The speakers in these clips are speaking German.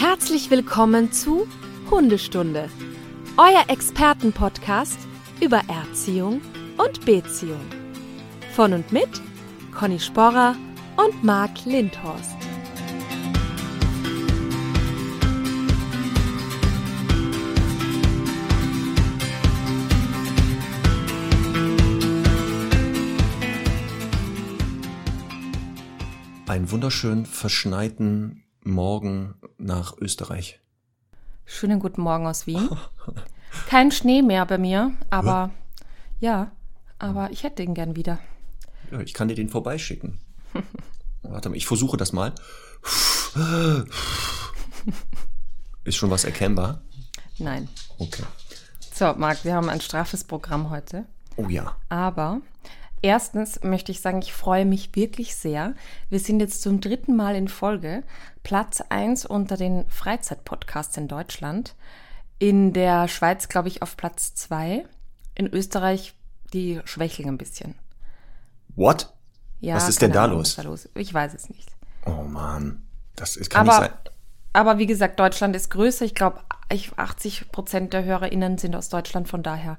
Herzlich willkommen zu Hundestunde, euer Expertenpodcast über Erziehung und Beziehung. Von und mit Conny Sporrer und Marc Lindhorst. Einen wunderschön verschneiten Morgen nach Österreich. Schönen guten Morgen aus Wien. Kein Schnee mehr bei mir, aber ja, aber ich hätte ihn gern wieder. Ja, ich kann dir den vorbeischicken. Warte mal, ich versuche das mal. Ist schon was erkennbar? Nein. Okay. So, Marc, wir haben ein straffes Programm heute. Oh ja. Aber erstens möchte ich sagen, ich freue mich wirklich sehr. Wir sind jetzt zum dritten Mal in Folge Platz 1 unter den Freizeitpodcasts in Deutschland. In der Schweiz, glaube ich, auf Platz 2. In Österreich, die schwächeln ein bisschen. What? Ja, Was ist denn da Ahnung, los? was da los? Ich weiß es nicht. Oh Mann. Das ist, kann nicht Aber, sein. aber wie gesagt, Deutschland ist größer. Ich glaube, 80 Prozent der HörerInnen sind aus Deutschland. Von daher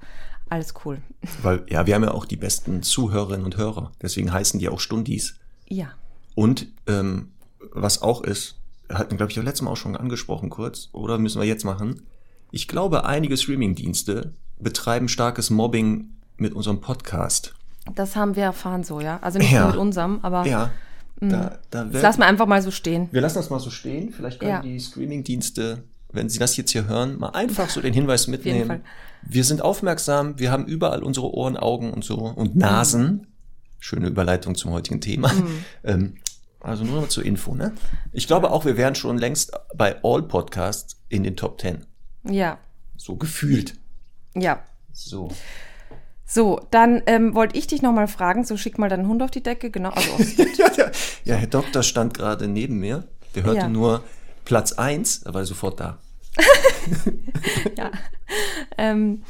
alles cool. Weil, ja, wir haben ja auch die besten Zuhörerinnen und Hörer. Deswegen heißen die auch Stundis. Ja. Und ähm, was auch ist, hatten, glaube ich, auch letztes Mal auch schon angesprochen kurz, oder müssen wir jetzt machen? Ich glaube, einige Streamingdienste betreiben starkes Mobbing mit unserem Podcast. Das haben wir erfahren so, ja. Also nicht Ja. nur mit unserem, aber Ja, da, da das lassen wir einfach mal so stehen. wir lassen das mal so stehen. Vielleicht können Ja. die Streamingdienste, wenn sie das jetzt hier hören, mal einfach so den Hinweis mitnehmen. Wir sind aufmerksam, wir haben überall unsere Ohren, Augen und so und Nasen. Schöne Überleitung zum heutigen Thema. Mhm. Ähm, also nur mal zur Info, ne? Ich glaube auch, wir wären schon längst bei All Podcasts in den Top 10. Ja, So gefühlt. ja. So. So, dann ähm, wollte ich dich nochmal fragen, so schick mal deinen Hund auf die Decke, genau. Also, ja, ja, ja, Herr Doktor stand gerade neben mir. Der hörte Ja. nur Platz 1, er war sofort da. ja. Ähm,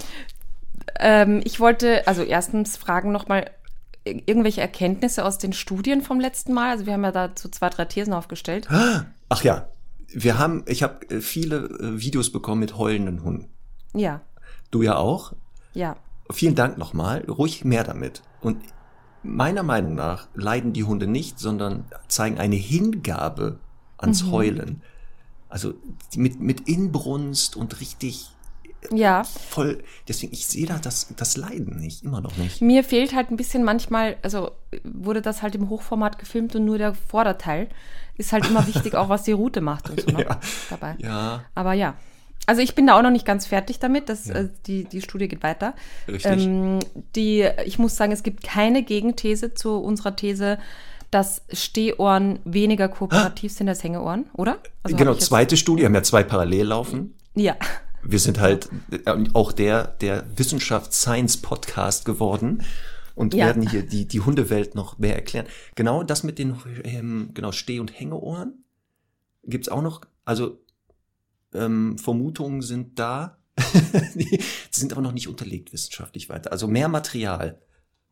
ähm, ich wollte, also erstens fragen nochmal irgendwelche Erkenntnisse aus den Studien vom letzten Mal. Also wir haben ja dazu zwei, drei Thesen aufgestellt. Ach ja, wir haben, ich habe äh, viele äh, Videos bekommen mit heulenden Hunden. Ja, Du ja auch. ja. Vielen Dank nochmal. Ruhig mehr damit. Und meiner Meinung nach leiden die Hunde nicht, sondern zeigen eine Hingabe ans Mhm. Heulen. Also mit, mit Inbrunst und richtig Ja, voll. Deswegen, ich sehe da das, das Leiden nicht, immer noch nicht. mir fehlt halt ein bisschen manchmal, also wurde das halt im Hochformat gefilmt und nur der Vorderteil ist halt immer wichtig, auch was die Route macht und so ne? Ja. dabei. Ja, Aber ja. Also ich bin da auch noch nicht ganz fertig damit. Das, äh, die, die Studie geht weiter. Richtig. Ähm, die, ich muss sagen, es gibt keine Gegenthese zu unserer These, dass Stehohren weniger kooperativ sind als Hängeohren, oder? Also genau, zweite Studie, haben ja zwei parallel laufen. Ja. Wir sind halt äh, auch der, der Wissenschafts-Science-Podcast geworden und Ja. werden hier die, die Hundewelt noch mehr erklären. Genau das mit den ähm, genau, Steh- und Hängeohren gibt's auch noch. Also ähm, Vermutungen sind da. die sind aber noch nicht unterlegt wissenschaftlich weiter. Also mehr Material.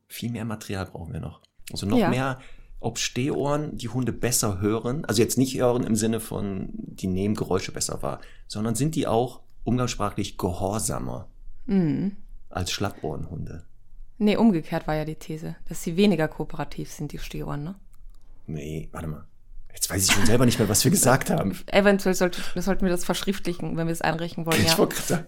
Viel mehr Material brauchen wir noch. Also noch Ja. mehr, ob Stehohren die Hunde besser hören. Also jetzt nicht hören im Sinne von, die nehmen Geräusche besser wahr, sondern sind die auch umgangssprachlich gehorsamer Mhm. als Schlappohrenhunde. Nee, umgekehrt war ja die These, dass sie weniger kooperativ sind, die Stehohren, ne? Nee, warte mal. Jetzt weiß ich schon selber nicht mehr, was wir gesagt haben. Eventuell sollte, sollten wir das verschriftlichen, wenn wir es einreichen wollen, Ich ja. wollte sagen.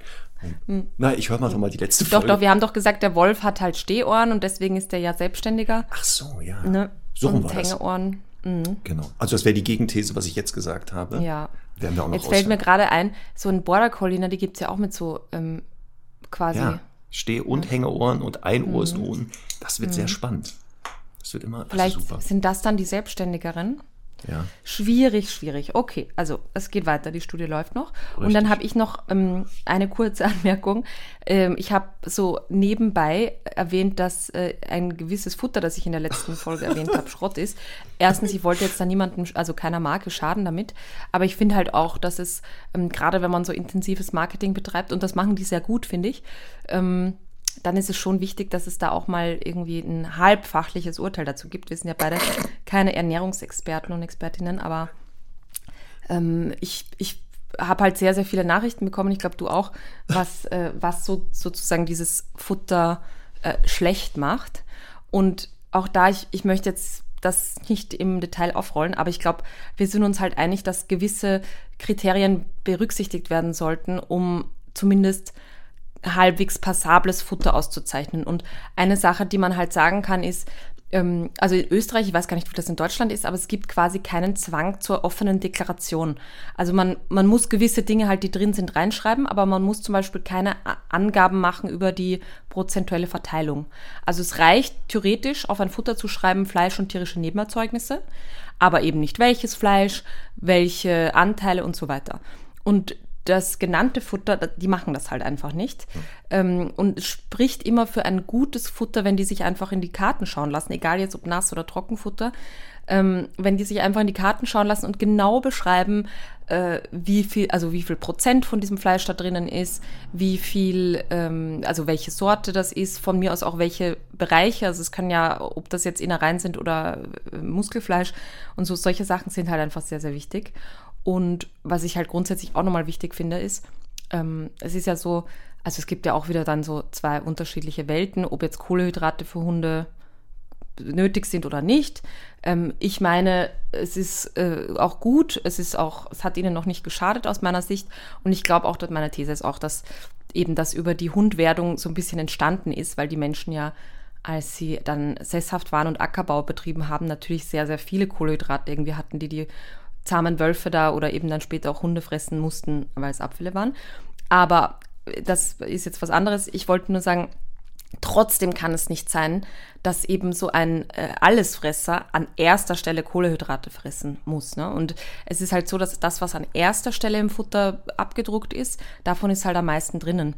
Na, ich höre mal doch mal die letzte Doch, Folge. doch, wir haben doch gesagt, der Wolf hat halt Stehohren und deswegen ist der ja selbstständiger. Ach so, ja. Ne? So rum war das. Hängeohren. Mhm. Genau. Also das wäre die Gegenthese, was ich jetzt gesagt habe. Ja. Werden wir auch noch Jetzt fällt mir gerade ein, so ein Border Collie, ne, die gibt es ja auch mit so ähm, quasi. Ja, Steh- und Hängeohren und ein Ohr ist unten. Das wird sehr spannend. Das wird immer Mhm. Vielleicht super. sind das dann die Selbstständigeren. Ja. Schwierig, schwierig. Okay, also es geht weiter, die Studie läuft noch. Und Richtig. dann habe ich noch ähm, eine kurze Anmerkung. Ähm, ich habe so nebenbei erwähnt, dass äh, ein gewisses Futter, das ich in der letzten Folge erwähnt habe, Schrott ist. Erstens, ich wollte jetzt da niemandem, also keiner Marke schaden damit. Aber ich finde halt auch, dass es, ähm, gerade wenn man so intensives Marketing betreibt, und das machen die sehr gut, finde ich, ähm, dann ist es schon wichtig, dass es da auch mal irgendwie ein halbfachliches Urteil dazu gibt. Wir sind ja beide keine Ernährungsexperten und Expertinnen, aber ähm, ich, ich habe halt sehr, sehr viele Nachrichten bekommen, ich glaube du auch, was, äh, was so, sozusagen dieses Futter äh, schlecht macht. Und auch da, ich, ich möchte jetzt das nicht im Detail aufrollen, aber ich glaube, wir sind uns halt einig, dass gewisse Kriterien berücksichtigt werden sollten, um zumindest halbwegs passables Futter auszuzeichnen. Und eine Sache, die man halt sagen kann, ist, ähm, also in Österreich, ich weiß gar nicht, wie das in Deutschland ist, aber es gibt quasi keinen Zwang zur offenen Deklaration. Also man, man muss gewisse Dinge halt, die drin sind, reinschreiben, aber man muss zum Beispiel keine Angaben machen über die prozentuelle Verteilung. Also es reicht theoretisch auf ein Futter zu schreiben, Fleisch und tierische Nebenerzeugnisse, aber eben nicht welches Fleisch, welche Anteile und so weiter. Und das genannte Futter, die machen das halt einfach nicht. Ähm, und es spricht immer für ein gutes Futter, wenn die sich einfach in die Karten schauen lassen, egal jetzt ob Nass- oder Trockenfutter, ähm, wenn die sich einfach in die Karten schauen lassen und genau beschreiben, äh, wie viel, also wie viel Prozent von diesem Fleisch da drinnen ist, wie viel, ähm, also welche Sorte das ist, von mir aus auch welche Bereiche, also es kann ja, ob das jetzt Innereien sind oder äh, Muskelfleisch und so, solche Sachen sind halt einfach sehr, sehr wichtig. Und was ich halt grundsätzlich auch nochmal wichtig finde, ist, ähm, es ist ja so, also es gibt ja auch wieder dann so zwei unterschiedliche Welten, ob jetzt Kohlehydrate für Hunde nötig sind oder nicht. Ähm, ich meine, es ist äh, auch gut, es ist auch, es hat ihnen noch nicht geschadet aus meiner Sicht. Und ich glaube auch, dass meine These ist auch, dass eben das über die Hundwerdung so ein bisschen entstanden ist, weil die Menschen ja, als sie dann sesshaft waren und Ackerbau betrieben haben, natürlich sehr, sehr viele Kohlehydrate irgendwie hatten, die die zahmen Wölfe da oder eben dann später auch Hunde fressen mussten, weil es Abfälle waren. Aber das ist jetzt was anderes. Ich wollte nur sagen, Trotzdem kann es nicht sein, dass eben so ein äh, Allesfresser an erster Stelle Kohlehydrate fressen muss. Ne? Und es ist halt so, dass das, was an erster Stelle im Futter abgedruckt ist, davon ist halt am meisten drinnen.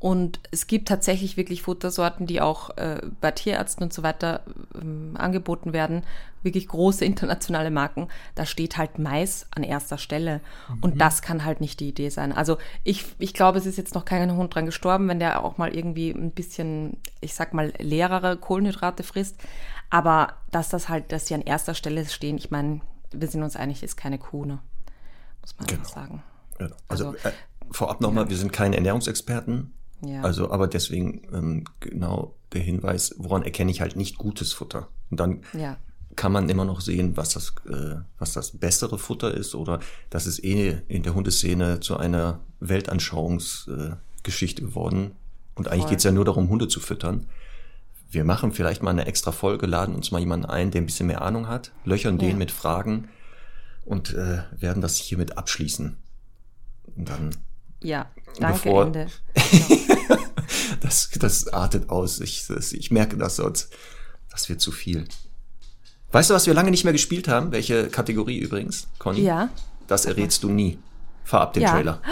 Und es gibt tatsächlich wirklich Futtersorten, die auch äh, bei Tierärzten und so weiter ähm, angeboten werden. Wirklich große internationale Marken. Da steht halt Mais an erster Stelle. Mhm. Und das kann halt nicht die Idee sein. Also ich, ich glaube, es ist jetzt noch kein Hund dran gestorben, wenn der auch mal irgendwie ein bisschen, ich sag mal, leerere Kohlenhydrate frisst. Aber dass das halt, dass sie an erster Stelle stehen, ich meine, wir sind uns einig, ist keine Kuh, ne? Muss man genau. sagen. Genau. Also, also äh, vorab nochmal, ja. wir sind keine Ernährungsexperten. Ja. Also, aber deswegen ähm, genau der Hinweis, woran erkenne ich halt nicht gutes Futter. Und dann ja. kann man immer noch sehen, was das, äh, was das bessere Futter ist oder das ist eh in der Hundeszene zu einer Weltanschauungsgeschichte äh, geworden. Und eigentlich Voll. geht's ja nur darum, Hunde zu füttern. Wir machen vielleicht mal eine extra Folge, laden uns mal jemanden ein, der ein bisschen mehr Ahnung hat, löchern ja. den mit Fragen und äh, werden das hiermit abschließen. Und dann ja, danke, bevor, Ende. Genau. das, das artet aus. Ich, das, ich merke das sonst. Das wird zu viel. Weißt du, was wir lange nicht mehr gespielt haben? Welche Kategorie übrigens, Conny? Ja. Das errätst du nie. Fahr ab den ja. Trailer.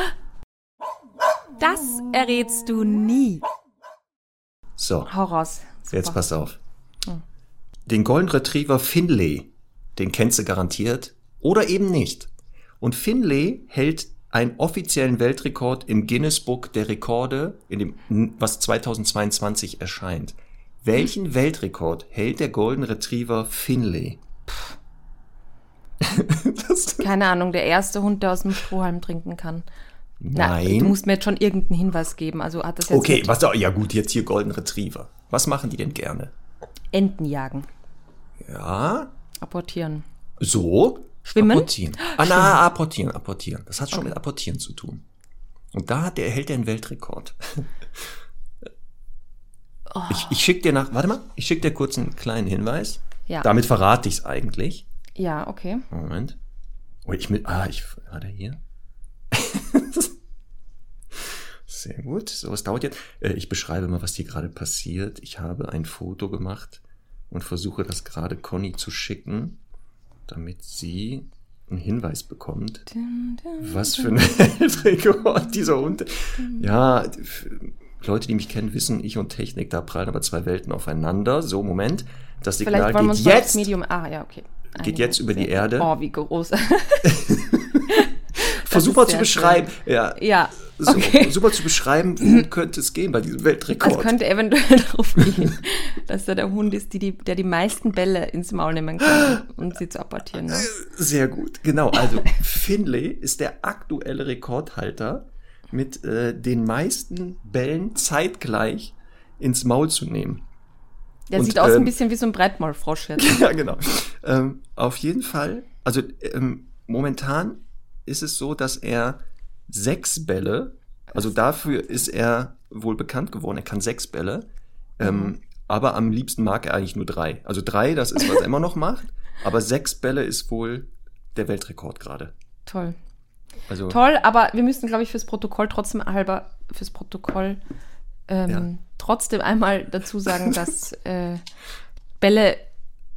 Das errätst du nie. So. Hau raus. Super. Jetzt pass auf. Den Golden Retriever Finlay, den kennst du garantiert oder eben nicht. Und Finlay hält einen offiziellen Weltrekord im Guinness Book der Rekorde, in dem, was 2022 erscheint. Welchen. Weltrekord hält der Golden Retriever Finlay? Keine Ahnung, der erste Hund, der aus dem Strohhalm trinken kann. Nein. Na, du musst mir jetzt schon irgendeinen Hinweis geben. Also hat das jetzt Okay, was ja gut, jetzt hier Golden Retriever. Was machen die denn gerne? Enten jagen. Ja. Apportieren. So? Schwimmen? Apportieren. Ah, na, apportieren, apportieren. Das hat schon okay. mit apportieren zu tun. Und da hat der, erhält er einen Weltrekord. Oh. Ich, ich schicke dir nach, warte mal, ich schicke dir kurz einen kleinen Hinweis. Ja. Damit verrate ich es eigentlich. Ja, okay. Moment. Oh, ich mit, ah, ich, warte hier. Sehr gut. So, was dauert jetzt? Äh, ich beschreibe mal, was hier gerade passiert. Ich habe ein Foto gemacht und versuche das gerade Conny zu schicken damit sie einen Hinweis bekommt, was für ein Weltrekord dieser Hund. Ja, Leute, die mich kennen, wissen, ich und Technik, da prallen aber zwei Welten aufeinander. So, Moment. Das Signal geht jetzt. Medium. Ah, ja, okay. Geht jetzt über die Erde. Oh, wie groß. Versuch mal zu beschreiben. Ja. Ja. So, Okay. super zu beschreiben, worum könnte es gehen bei diesem Weltrekord. Es könnte eventuell darauf gehen, dass er der Hund ist, die, die, der die meisten Bälle ins Maul nehmen kann, um sie zu apportieren. Ne? Sehr gut, genau. Also Finlay ist der aktuelle Rekordhalter mit äh, den meisten Bällen zeitgleich ins Maul zu nehmen. Der Und, sieht aus ähm, ein bisschen wie so ein Breitmaulfrosch jetzt. ja, genau. Ähm, auf jeden Fall, also ähm, momentan ist es so, dass er sechs Bälle, also dafür ist er wohl bekannt geworden, er kann sechs Bälle, ähm, aber am liebsten mag er eigentlich nur drei. Also drei, das ist, was er immer noch macht, aber sechs Bälle ist wohl der Weltrekord gerade. Toll. Also Toll, aber wir müssen, glaube ich, fürs Protokoll trotzdem halber, fürs Protokoll ähm, Ja. trotzdem einmal dazu sagen, dass äh, Bälle,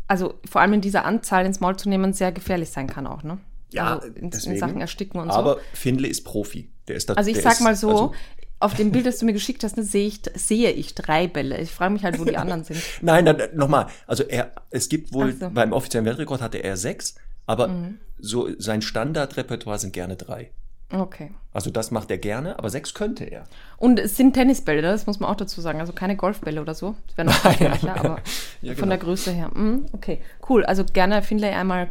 also vor allem in dieser Anzahl ins Maul zu nehmen, sehr gefährlich sein kann auch, ne? Ja, also in, in. Sachen Ersticken und aber so. Finlay ist Profi. Der ist da, Also ich sag ist, mal so, also- auf dem Bild, das du mir geschickt hast, ne, sehe ich, sehe ich drei Bälle. Ich frage mich halt, wo die anderen sind. Nein, nein, nochmal. Also er, es gibt wohl, so. Mhm. beim offiziellen Weltrekord hatte er sechs, aber so sein Standardrepertoire sind gerne drei. Okay. Also das macht er gerne, aber sechs könnte er. Und es sind Tennisbälle, das muss man auch dazu sagen. Also keine Golfbälle oder so. Das wäre noch nein. aber Ja, von genau. der Größe her. Mhm, okay, cool. Also gerne Finlay einmal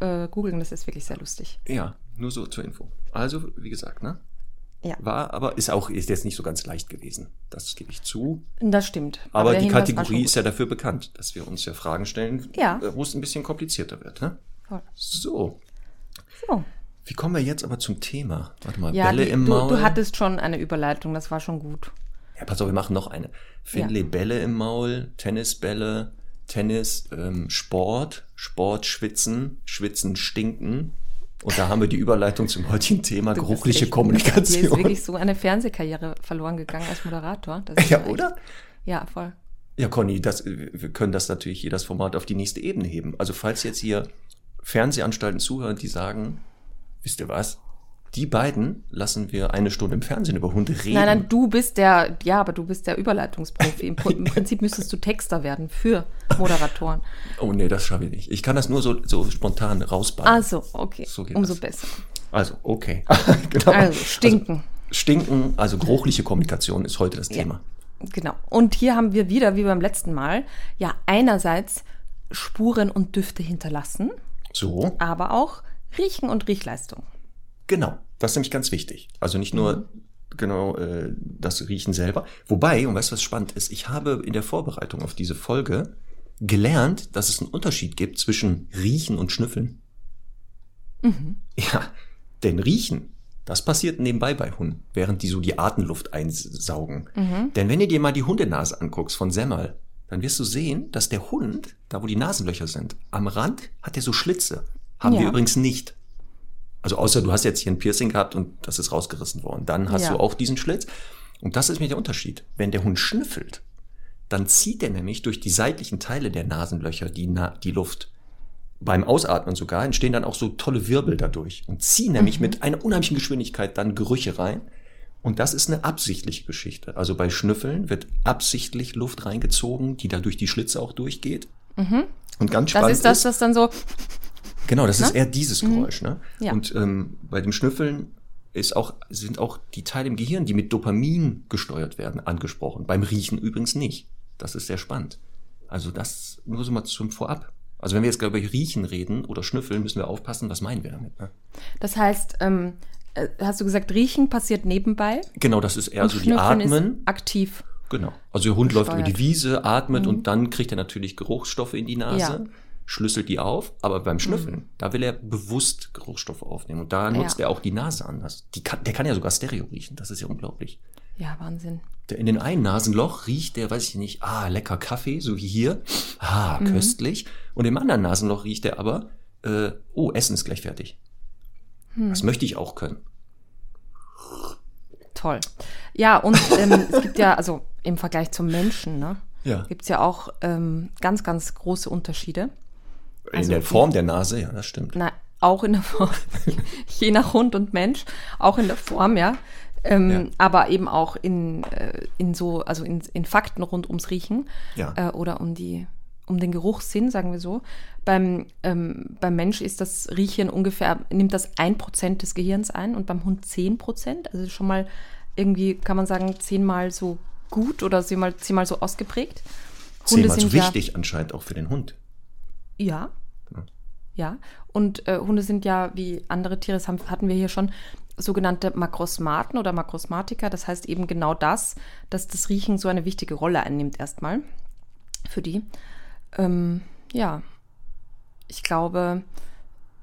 äh, googeln, das ist wirklich sehr lustig. Ja, nur so zur Info. Also, wie gesagt, ne? Ja. War, aber ist auch, ist jetzt nicht so ganz leicht gewesen. Das gebe ich zu. Das stimmt. Aber, der die Hinweis Kategorie ist ja dafür bekannt, dass wir uns ja Fragen stellen, Ja. äh, wo es ein bisschen komplizierter wird, ne? gut. So. So. Wie kommen wir jetzt aber zum Thema? Warte mal, Ja, Bälle die, im du, Maul. du hattest schon eine Überleitung, das war schon gut. Ja, pass auf, wir machen noch eine. Finlay Bälle im Maul, Tennisbälle, Tennis, ähm, Sport, Sport, Schwitzen, Schwitzen, Stinken. Und da haben wir die Überleitung zum heutigen Thema, Du geruchliche echt- Dir ist Kommunikation. wirklich so eine Fernsehkarriere verloren gegangen als Moderator. Das ist Ja, echt- oder? Ja, voll. Ja, Conny, das, wir können das natürlich jedes Format auf die nächste Ebene heben. Also falls jetzt hier Fernsehanstalten zuhören, die sagen, wisst ihr was? Die beiden lassen wir eine Stunde im Fernsehen über Hunde reden. Nein, nein, du bist der, ja, aber du bist der Überleitungsprofi. Im, Im Prinzip müsstest du Texter werden für Moderatoren. Oh nee, das schaffe ich nicht. Ich kann das nur so, so spontan rausbauen. Also, okay, So umso das. besser. Also, okay. genau. Also, stinken. Stinken, also geruchliche Kommunikation ist heute das Ja. Thema. Genau. Und hier haben wir wieder, wie beim letzten Mal, ja einerseits Spuren und Düfte hinterlassen, So, aber auch Riechen und Riechleistung. Genau. Das ist nämlich ganz wichtig. Also nicht nur genau äh, das Riechen selber. Wobei, und weißt du, was spannend ist? Ich habe in der Vorbereitung auf diese Folge gelernt, dass es einen Unterschied gibt zwischen Riechen und Schnüffeln. Ja, denn Riechen, das passiert nebenbei bei Hunden, während die so die Atemluft einsaugen. Denn wenn du dir mal die Hundenase anguckst von Semmel, dann wirst du sehen, dass der Hund, da wo die Nasenlöcher sind, am Rand hat er so Schlitze. Haben wir Ja. übrigens nicht. Also außer du hast jetzt hier ein Piercing gehabt und das ist rausgerissen worden. Dann hast Ja. du auch diesen Schlitz. Und das ist mir der Unterschied. Wenn der Hund schnüffelt, dann zieht er nämlich durch die seitlichen Teile der Nasenlöcher die, Na die Luft. Beim Ausatmen sogar entstehen dann auch so tolle Wirbel dadurch und ziehen nämlich mit einer unheimlichen Geschwindigkeit dann Gerüche rein. Und das ist eine absichtliche Geschichte. Also bei Schnüffeln wird absichtlich Luft reingezogen, die da durch die Schlitze auch durchgeht. Und ganz Das spannend ist das, das dann so, Genau, das ist eher dieses Geräusch. Ne? Mhm. Ja. Und ähm, bei dem Schnüffeln ist auch, sind auch die Teile im Gehirn, die mit Dopamin gesteuert werden, angesprochen. Beim Riechen übrigens nicht. Das ist sehr spannend. Also das nur so mal zum Vorab. Also wenn wir jetzt glaube ich Riechen reden oder Schnüffeln, müssen wir aufpassen, was meinen wir damit. Ne? das heißt, ähm, äh, hast du gesagt, Riechen passiert nebenbei Genau, das ist eher und so die Schnüffeln Atmen. ist aktiv. Genau. Also der Hund läuft über die Gesteuert. Wiese, atmet und dann kriegt er natürlich Geruchsstoffe in die Nase, Ja. Schlüsselt die auf. Aber beim Schnüffeln, da will er bewusst Geruchsstoffe aufnehmen. Und da nutzt Ja. er auch die Nase anders. Die kann, der kann ja sogar Stereo riechen. Das ist ja unglaublich. Ja, Wahnsinn. Der, in den einen Nasenloch riecht der, weiß ich nicht, ah, lecker Kaffee, so wie hier. Ah, Mhm. köstlich. Und im anderen Nasenloch riecht er aber, äh, oh, Essen ist gleich fertig. Hm. Das möchte ich auch können. Toll. Ja, und ähm, es gibt ja, also im Vergleich zum Menschen, ne, Ja. gibt es ja auch ähm, ganz, ganz große Unterschiede. In Also der die- Form der Nase, ja, das stimmt. Na, auch in der Form, je nach Hund und Mensch, auch in der Form, ja. Ähm, Ja. Aber eben auch in, äh, in so, also in, in Fakten rund ums Riechen Ja. äh, oder um die, um den Geruchssinn, sagen wir so. Beim, ähm, beim Mensch ist das Riechen ungefähr, nimmt das 1% des Gehirns ein und beim Hund 10%. Also schon mal irgendwie, kann man sagen, zehnmal so gut oder zehnmal, zehnmal so ausgeprägt. Hunde zehnmal so wichtig ja, anscheinend auch für den Hund. Ja. Ja. Und äh, Hunde sind ja, wie andere Tiere, das haben, hatten wir hier schon, sogenannte Makrosmaten oder Makrosmatiker. Das heißt eben genau das, dass das Riechen so eine wichtige Rolle einnimmt erstmal für die. Ähm, ja, ich glaube,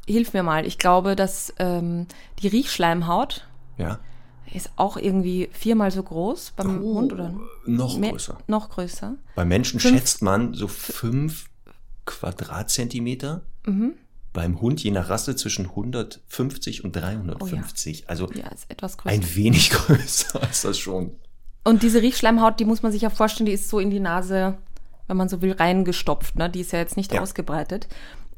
hilf mir mal, ich glaube, dass ähm, die Riechschleimhaut ja. ist auch irgendwie viermal so groß beim oh, Hund oder noch mehr, größer. Noch größer. Bei Menschen fünf, schätzt man so fünf Quadratzentimeter. Mhm. Beim Hund je nach Rasse zwischen 150 und 350. Oh ja. Also ja, ein wenig größer ist das schon. Und diese Riechschleimhaut, die muss man sich ja vorstellen, die ist so in die Nase wenn man so will, reingestopft. Ne? Die ist ja jetzt nicht ja. ausgebreitet.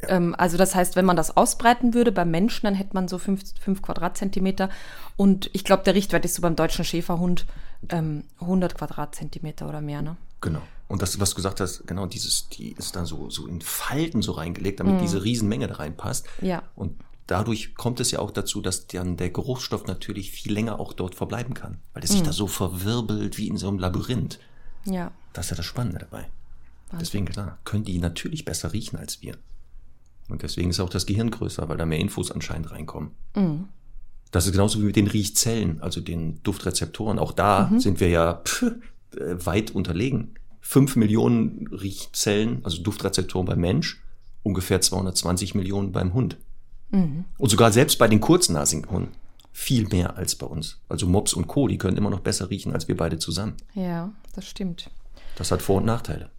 Ähm, also das heißt, wenn man das ausbreiten würde beim Menschen, dann hätte man so fünf, fünf Quadratzentimeter. Und ich glaube, der Richtwert ist so beim deutschen Schäferhund ähm, 100 Quadratzentimeter oder mehr. Ne? Genau. Und das, was du gesagt hast, genau dieses, die ist dann so, so in Falten so reingelegt, damit mm. diese Riesenmenge da reinpasst. Ja. Und dadurch kommt es ja auch dazu, dass dann der Geruchsstoff natürlich viel länger auch dort verbleiben kann, weil es sich mm. da so verwirbelt wie in so einem Labyrinth. Ja. Das ist ja das Spannende dabei. Deswegen, klar, können die natürlich besser riechen als wir. Und deswegen ist auch das Gehirn größer, weil da mehr Infos anscheinend reinkommen. Mhm. Das ist genauso wie mit den Riechzellen, also den Duftrezeptoren. Auch da mhm. sind wir ja pff, äh, weit unterlegen. Fünf Millionen Riechzellen, also Duftrezeptoren beim Mensch, ungefähr 220 Millionen beim Hund. Mhm. Und sogar selbst bei den kurznasigen Hunden viel mehr als bei uns. Also Mops und Co., die können immer noch besser riechen als wir beide zusammen. Ja, das stimmt. Das hat Vor- und Nachteile.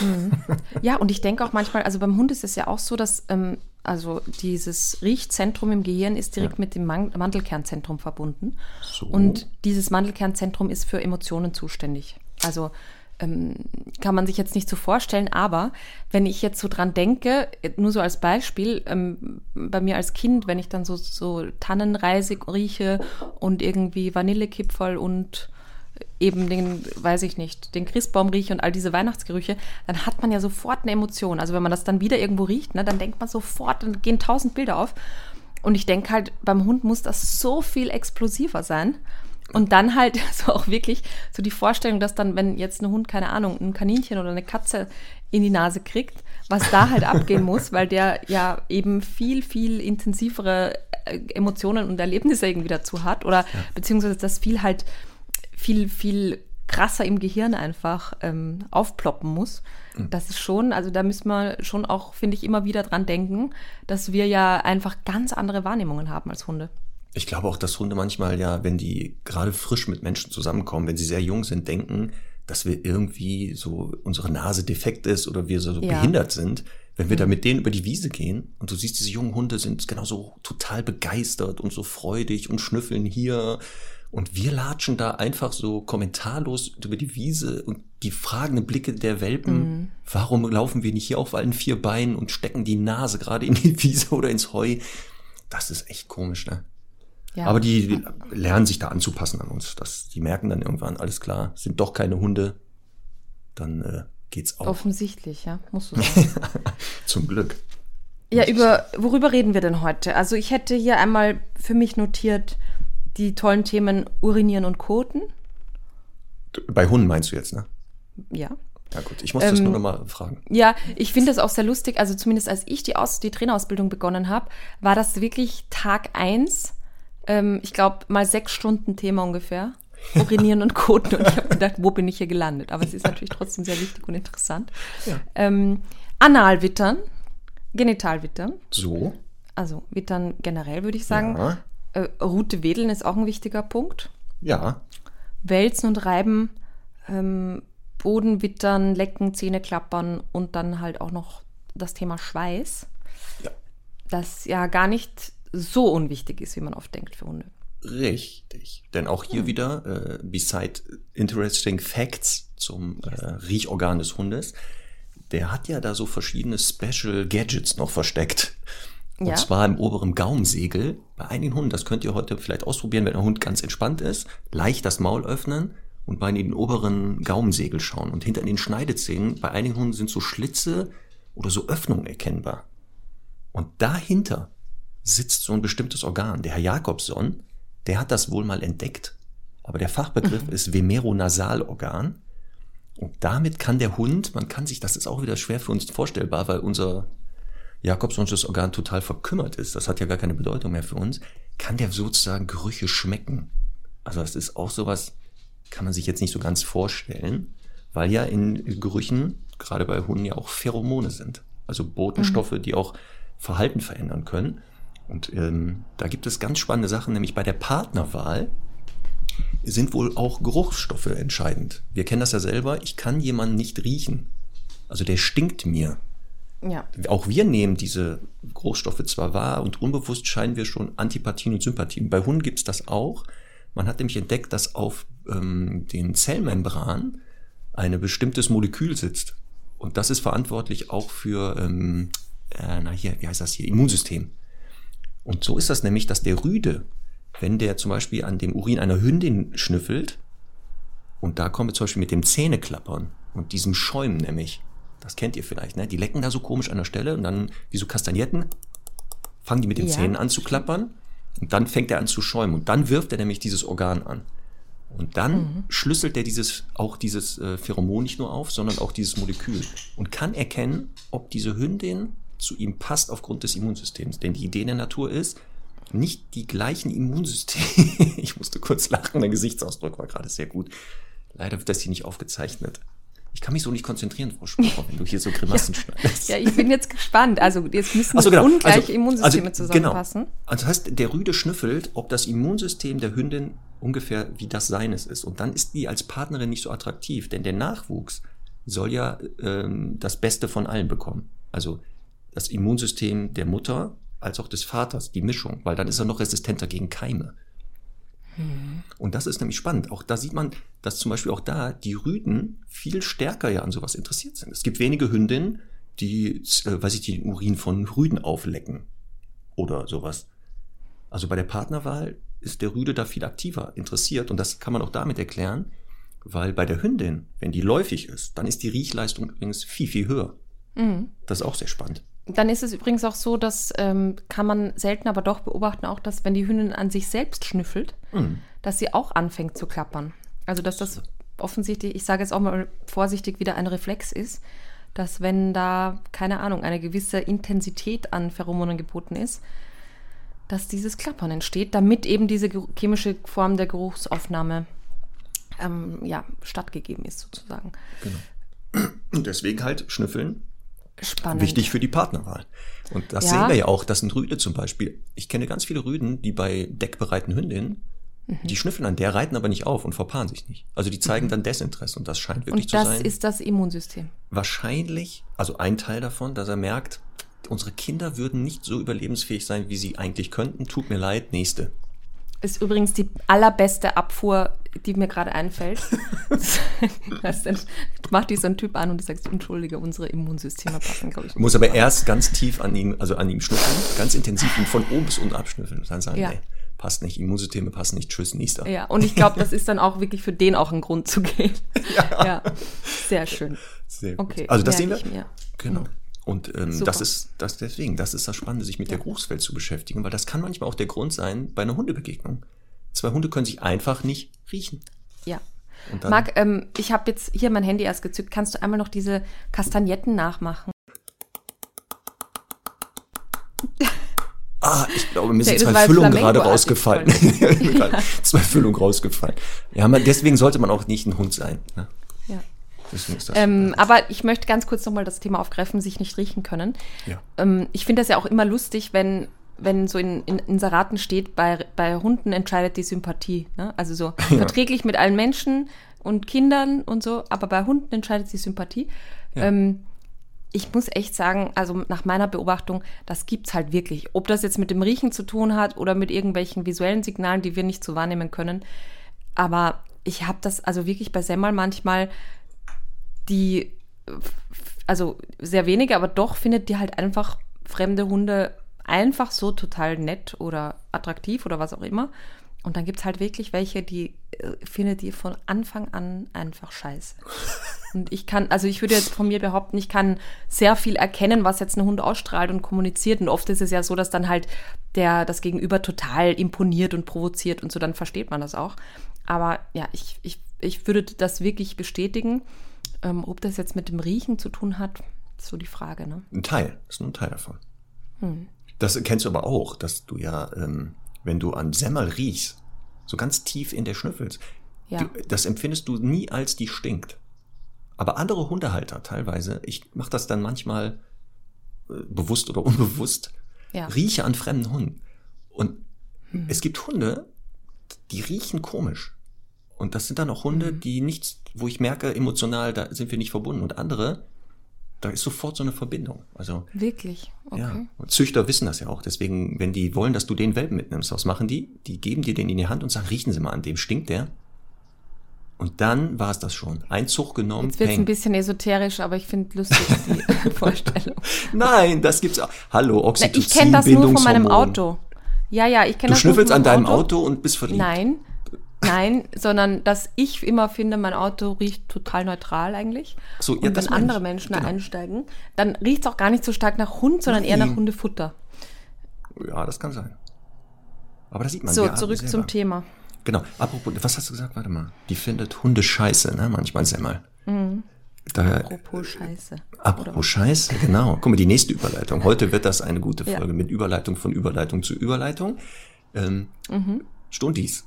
Mhm. Ja, und ich denke auch manchmal, also beim Hund ist es ja auch so, dass ähm, also dieses Riechzentrum im Gehirn ist direkt ja. mit dem Mandelkernzentrum verbunden. So. Und dieses Mandelkernzentrum ist für Emotionen zuständig. Also ähm, kann man sich jetzt nicht so vorstellen, aber wenn ich jetzt so dran denke, nur so als Beispiel, ähm, bei mir als Kind, wenn ich dann so, so Tannenreisig rieche und irgendwie Vanillekipferl und eben den, weiß ich nicht, den Christbaum rieche und all diese Weihnachtsgerüche, dann hat man ja sofort eine Emotion. Also wenn man das dann wieder irgendwo riecht, ne, dann denkt man sofort, dann gehen tausend Bilder auf. Und ich denke halt, beim Hund muss das so viel explosiver sein. Und dann halt so auch wirklich so die Vorstellung, dass dann, wenn jetzt ein Hund, keine Ahnung, ein Kaninchen oder eine Katze in die Nase kriegt, was da halt abgehen muss, weil der ja eben viel, viel intensivere äh, Emotionen und Erlebnisse irgendwie dazu hat oder ja. beziehungsweise das viel halt viel, viel krasser im Gehirn einfach ähm, aufploppen muss. Mhm. Das ist schon, also da müssen wir schon auch, finde ich, immer wieder dran denken, dass wir ja einfach ganz andere Wahrnehmungen haben als Hunde. Ich glaube auch, dass Hunde manchmal ja, wenn die gerade frisch mit Menschen zusammenkommen, wenn sie sehr jung sind, denken, dass wir irgendwie so unsere Nase defekt ist oder wir so ja. behindert sind. Wenn wir mhm. da mit denen über die Wiese gehen und du siehst, diese jungen Hunde sind genauso total begeistert und so freudig und schnüffeln hier und wir latschen da einfach so kommentarlos über die Wiese und die fragenden Blicke der Welpen, mhm. warum laufen wir nicht hier auf allen vier Beinen und stecken die Nase gerade in die Wiese oder ins Heu? Das ist echt komisch, ne? Ja. Aber die, lernen sich da anzupassen an uns. Das, die merken dann irgendwann, alles klar, sind doch keine Hunde. Dann äh, geht's auch. Offensichtlich, ja, musst du sagen. Zum Glück. Ja, über worüber reden wir denn heute? Also ich hätte hier einmal für mich notiert, die tollen Themen Urinieren und Koten. Bei Hunden meinst du jetzt, ne? Ja. Ja gut, ich muss das ähm, nur noch mal fragen. Ja, ich finde das auch sehr lustig. Also zumindest als ich die, Aus die Trainerausbildung begonnen habe, war das wirklich Tag eins. Ähm, ich glaube mal sechs Stunden Thema ungefähr. Urinieren und Koten. Und ich habe gedacht, wo bin ich hier gelandet? Aber es ist natürlich trotzdem sehr wichtig und interessant. Ja. Ähm, Analwittern, Genitalwittern. So. Also Wittern generell würde ich sagen. Ja. Äh, Route wedeln ist auch ein wichtiger Punkt. Ja. Wälzen und reiben, ähm, Boden wittern, lecken, Zähne klappern und dann halt auch noch das Thema Schweiß. Ja. Das ja gar nicht so unwichtig ist, wie man oft denkt für Hunde. Richtig. Denn auch hier hm. wieder, äh, beside interesting facts zum äh, Riechorgan des Hundes, der hat ja da so verschiedene Special Gadgets noch versteckt. Und ja. zwar im oberen Gaumsegel. Bei einigen Hunden, das könnt ihr heute vielleicht ausprobieren, wenn der Hund ganz entspannt ist, leicht das Maul öffnen und mal in den oberen Gaumensegel schauen. Und hinter den Schneidezähnen, bei einigen Hunden sind so Schlitze, oder so Öffnungen erkennbar. Und dahinter sitzt so ein bestimmtes Organ. Der Herr Jakobson, der hat das wohl mal entdeckt. Aber der Fachbegriff mhm. ist Vemeronasalorgan. Und damit kann der Hund, man kann sich, das ist auch wieder schwer für uns vorstellbar, weil unser Jakobsonsches Organ total verkümmert ist. Das hat ja gar keine Bedeutung mehr für uns. Kann der sozusagen Gerüche schmecken? Also das ist auch sowas, kann man sich jetzt nicht so ganz vorstellen, weil ja in Gerüchen, gerade bei Hunden ja auch Pheromone sind. Also Botenstoffe, mhm. die auch Verhalten verändern können. Und ähm, da gibt es ganz spannende Sachen, nämlich bei der Partnerwahl sind wohl auch Geruchsstoffe entscheidend. Wir kennen das ja selber, ich kann jemanden nicht riechen. Also der stinkt mir. Ja. Auch wir nehmen diese Geruchsstoffe zwar wahr und unbewusst scheinen wir schon Antipathien und Sympathien. Bei Hunden gibt es das auch. Man hat nämlich entdeckt, dass auf ähm, den Zellmembran ein bestimmtes Molekül sitzt. Und das ist verantwortlich auch für, ähm, äh, na hier, wie heißt das hier, Immunsystem. Und so ist das nämlich, dass der Rüde, wenn der zum Beispiel an dem Urin einer Hündin schnüffelt, und da kommen wir zum Beispiel mit dem Zähneklappern und diesem Schäumen nämlich, das kennt ihr vielleicht, ne? Die lecken da so komisch an der Stelle und dann, wie so Kastagnetten, fangen die mit den ja. Zähnen an zu klappern und dann fängt er an zu schäumen und dann wirft er nämlich dieses Organ an. Und dann mhm. schlüsselt er dieses, auch dieses äh, Pheromon nicht nur auf, sondern auch dieses Molekül und kann erkennen, ob diese Hündin zu ihm passt aufgrund des Immunsystems. Denn die Idee der Natur ist, nicht die gleichen Immunsysteme. ich musste kurz lachen, der Gesichtsausdruck war gerade sehr gut. Leider wird das hier nicht aufgezeichnet. Ich kann mich so nicht konzentrieren, Frau Spracher, wenn du hier so Grimassen ja. schneidest. Ja, ich bin jetzt gespannt. Also jetzt müssen also genau. ungleiche also, Immunsysteme also, zusammenpassen. Genau. Also das heißt, der Rüde schnüffelt, ob das Immunsystem der Hündin ungefähr wie das seines ist. Und dann ist die als Partnerin nicht so attraktiv, denn der Nachwuchs soll ja ähm, das Beste von allen bekommen. Also das Immunsystem der Mutter als auch des Vaters, die Mischung, weil dann ist er noch resistenter gegen Keime. Mhm. Und das ist nämlich spannend. Auch da sieht man, dass zum Beispiel auch da die Rüden viel stärker ja an sowas interessiert sind. Es gibt wenige Hündinnen, die, äh, weiß ich, den Urin von Rüden auflecken oder sowas. Also bei der Partnerwahl ist der Rüde da viel aktiver interessiert und das kann man auch damit erklären, weil bei der Hündin, wenn die läufig ist, dann ist die Riechleistung übrigens viel, viel höher. Mhm. Das ist auch sehr spannend. Dann ist es übrigens auch so, dass ähm, kann man selten aber doch beobachten, auch dass wenn die Hündin an sich selbst schnüffelt, mhm. dass sie auch anfängt zu klappern. Also dass das offensichtlich, ich sage jetzt auch mal vorsichtig, wieder ein Reflex ist, dass wenn da, keine Ahnung, eine gewisse Intensität an Pheromonen geboten ist, dass dieses Klappern entsteht, damit eben diese chemische Form der Geruchsaufnahme ähm, ja, stattgegeben ist, sozusagen. Genau. Und deswegen halt schnüffeln Spannend. Wichtig für die Partnerwahl. Und das ja. sehen wir ja auch, das sind Rüde zum Beispiel. Ich kenne ganz viele Rüden, die bei deckbereiten Hündinnen, mhm. die schnüffeln an der, reiten aber nicht auf und verpaaren sich nicht. Also die zeigen mhm. dann Desinteresse und das scheint wirklich zu sein. Und das ist das Immunsystem. Wahrscheinlich, also ein Teil davon, dass er merkt, unsere Kinder würden nicht so überlebensfähig sein, wie sie eigentlich könnten. Tut mir leid, nächste. Ist übrigens die allerbeste Abfuhr, die mir gerade einfällt. du, macht dich so ein Typ an und du sagst, entschuldige, unsere Immunsysteme passen, glaube ich. Muss aber erst ganz tief an ihm, also an ihm schnüffeln, ganz intensiv und von oben bis unten abschnüffeln und dann sagen, ja. nee, passt nicht, Immunsysteme passen nicht, tschüss, nächster. Ja, und ich glaube, das ist dann auch wirklich für den auch ein Grund zu gehen. ja. ja. Sehr schön. Sehr gut. Okay, also das sehen wir. Genau. Mhm. Und ähm, das ist das deswegen, das ist das Spannende, sich mit ja. der Geruchswelt zu beschäftigen, weil das kann manchmal auch der Grund sein bei einer Hundebegegnung. Zwei Hunde können sich einfach nicht riechen. Ja. Marc, ähm, ich habe jetzt hier mein Handy erst gezückt. Kannst du einmal noch diese Kastagnetten nachmachen? Ah, ich glaube, mir sind zwei Füllungen gerade rausgefallen. Zwei Füllungen rausgefallen. Ja, man, deswegen sollte man auch nicht ein Hund sein. Ne? Ja. Ähm, aber ich möchte ganz kurz nochmal das Thema aufgreifen, sich nicht riechen können. Ja. Ähm, ich finde das ja auch immer lustig, wenn wenn so in, in Inseraten steht, bei, bei Hunden entscheidet die Sympathie. Ne? Also so ja. verträglich mit allen Menschen und Kindern und so, aber bei Hunden entscheidet die Sympathie. Ja. Ähm, ich muss echt sagen, also nach meiner Beobachtung, das gibt es halt wirklich. Ob das jetzt mit dem Riechen zu tun hat oder mit irgendwelchen visuellen Signalen, die wir nicht so wahrnehmen können. Aber ich habe das also wirklich bei Semmel manchmal, die, also sehr wenige, aber doch findet die halt einfach fremde Hunde einfach so total nett oder attraktiv oder was auch immer. Und dann gibt es halt wirklich welche, die äh, findet die von Anfang an einfach scheiße. Und ich kann, also ich würde jetzt von mir behaupten, ich kann sehr viel erkennen, was jetzt ein Hund ausstrahlt und kommuniziert. Und oft ist es ja so, dass dann halt der das Gegenüber total imponiert und provoziert und so, dann versteht man das auch. Aber ja, ich, ich, ich würde das wirklich bestätigen. Ähm, ob das jetzt mit dem Riechen zu tun hat, ist so die Frage, ne? Ein Teil, ist nur ein Teil davon. Das kennst du aber auch, dass du ja, ähm, wenn du an Semmel riechst, so ganz tief in der schnüffelst, Ja. du, das empfindest du nie als die stinkt. Aber andere Hundehalter teilweise, ich mache das dann manchmal äh, bewusst oder unbewusst, Ja. rieche an fremden Hunden. Und es gibt Hunde, die riechen komisch. Und das sind dann auch Hunde, die nichts, wo ich merke, emotional, da sind wir nicht verbunden. Und andere, da ist sofort so eine Verbindung. Also Wirklich? Okay. ja, und Züchter wissen das ja auch. Deswegen, wenn die wollen, dass du den Welpen mitnimmst, was machen die? Die geben dir den in die Hand und sagen, riechen Sie mal an dem, stinkt der? Und dann war es das schon. Ein Zug genommen, Jetzt wird es ein bisschen esoterisch, aber ich finde lustig die Vorstellung. Nein, das gibt's auch. Hallo, Na, Oxytocin, ich kenne das nur von meinem. Auto. Ja, ja, ich kenne Du das nur schnüffelst an deinem Auto und bist verliebt. Nein, nein, sondern dass ich immer finde, mein Auto riecht total neutral eigentlich. So, ja, und das wenn andere ich. Menschen da Genau. einsteigen, dann riecht es auch gar nicht so stark nach Hund, sondern eher nach. Hundefutter. Ja, das kann sein. Aber da sieht man So, zurück selber. zum Thema. Genau. Apropos, was hast du gesagt? Warte mal. Die findet Hunde scheiße, ne? Manchmal Semmel. Mhm. Da, Apropos Scheiße. Apropos Scheiße, genau. Guck mal, die nächste Überleitung. Heute wird das eine gute Ja. Folge mit Überleitung von Überleitung zu Überleitung. Ähm, Mhm. Stundis,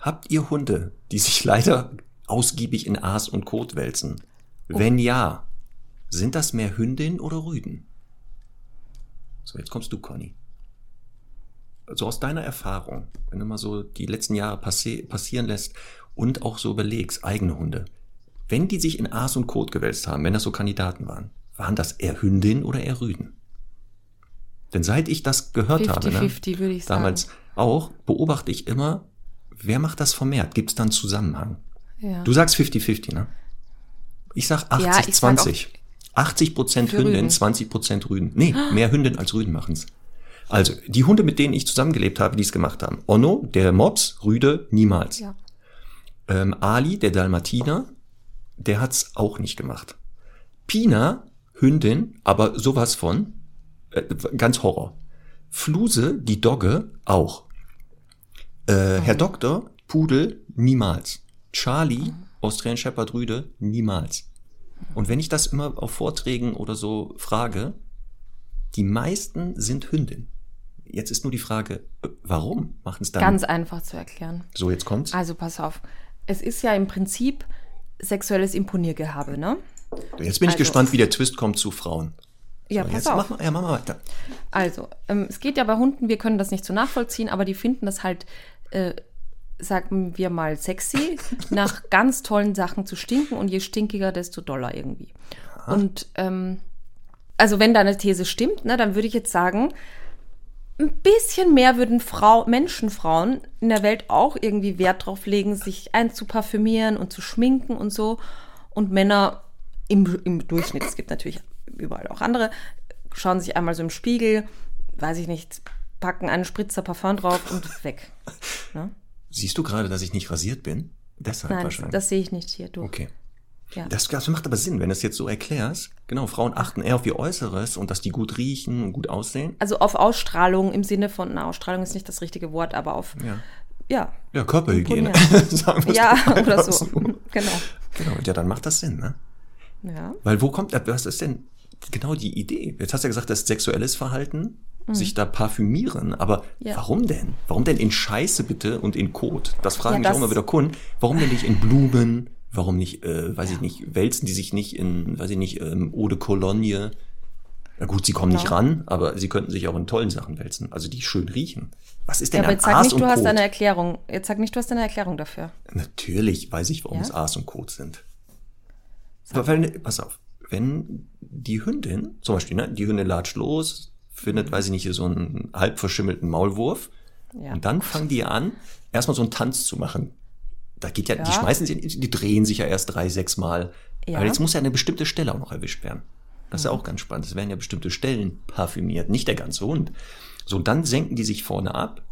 habt ihr Hunde, die sich leider ausgiebig in Aas und Kot wälzen? Oh. Wenn ja, sind das mehr Hündin oder Rüden? So, jetzt kommst du, Conny. Also aus deiner Erfahrung, wenn du mal so die letzten Jahre passi passieren lässt und auch so überlegst, eigene Hunde, wenn die sich in Aas und Kot gewälzt haben, wenn das so Kandidaten waren, waren das eher Hündin oder eher Rüden? Denn seit ich das gehört habe, ne, 50-50 würde ich sagen. damals auch, beobachte ich immer, wer macht das vermehrt? Gibt es da einen Zusammenhang? Ja. Du sagst 50-50, ne? Ich sag Ja, ich sag 80-20. 80 Prozent Hündin, Rüden. 20 Prozent Rüden. Nee, mehr Hündin als Rüden machen's. Also, die Hunde, mit denen ich zusammengelebt habe, die es gemacht haben. Onno, der Mops, Rüde, niemals. ja. Ähm, Ali, der Dalmatiner, der hat's auch nicht gemacht. Pina, Hündin, aber sowas von, äh, ganz Horror. Fluse, die Dogge, auch. Äh, Herr Doktor, Pudel, niemals. Charlie, Australian Shepherd Rüde, niemals. Und wenn ich das immer auf Vorträgen oder so frage, die meisten sind Hündin. Jetzt ist nur die Frage, äh, warum machen es dann? Ganz einfach zu erklären. so, jetzt kommt's. Also pass auf. Es ist ja im Prinzip sexuelles Imponiergehabe, ne? Jetzt bin ich Also- gespannt, wie der Twist kommt zu Frauen. Ja, So, pass jetzt auf. Mach mal, ja, mach mal weiter. Also, ähm, es geht ja bei Hunden, wir können das nicht so nachvollziehen, aber die finden das halt, äh, sagen wir mal, sexy, nach ganz tollen Sachen zu stinken und je stinkiger, desto doller irgendwie. Und ähm, also wenn deine These stimmt, ne, dann würde ich jetzt sagen, ein bisschen mehr würden Frau, Menschenfrauen in der Welt auch irgendwie Wert drauf legen, sich einzuparfümieren und zu schminken und so. Und Männer im, im Durchschnitt, es gibt natürlich überall auch andere, schauen sich einmal so im Spiegel, weiß ich nicht, packen einen Spritzer Parfum drauf und weg. Ne? Siehst du gerade, dass ich nicht rasiert bin? Deshalb Nein, das, wahrscheinlich. das sehe ich nicht hier. Du. okay. Ja. Das, das macht aber Sinn, wenn du es jetzt so erklärst. Genau, Frauen achten eher auf ihr Äußeres und dass die gut riechen und gut aussehen. Also auf Ausstrahlung im Sinne von, na, Ausstrahlung ist nicht das richtige Wort, aber auf, Ja, ja, ja Körperhygiene. Sagen wir's ja, oder so. Genau. Genau, ja, dann macht das Sinn, ne? Ja. Weil wo kommt, was ist denn genau die Idee? Jetzt hast du ja gesagt, das ist sexuelles Verhalten, sich da parfümieren, aber Mhm. Ja. warum denn? Warum denn in Scheiße bitte und in Kot? Das fragen Ja, mich auch immer wieder Kunden. Warum denn nicht in Blumen? Warum nicht, äh, weiß ich nicht, wälzen die sich nicht in, weiß ich nicht, ähm, Eau de Cologne? Ja gut, sie kommen nicht Genau. ran, aber sie könnten sich auch in tollen Sachen wälzen, also die schön riechen. Was ist Ja, denn aber an jetzt sag Aas nicht, du hast Kot? eine Erklärung. Jetzt sag nicht, du hast eine Erklärung dafür. Natürlich weiß ich, warum Ja? es Aas und Kot sind. Weil, pass auf, wenn die Hündin, zum Beispiel, ne, die Hündin latscht los, findet, weiß ich nicht, so einen halb verschimmelten Maulwurf, Ja. und dann fangen die an, erstmal so einen Tanz zu machen. Da geht ja, die Ja. schmeißen sich, die drehen sich ja erst drei, sechs Mal. Ja. Aber jetzt muss ja eine bestimmte Stelle auch noch erwischt werden. Das ist ja auch ganz spannend. Es werden ja bestimmte Stellen parfümiert, nicht der ganze Hund. So, und dann senken die sich vorne ab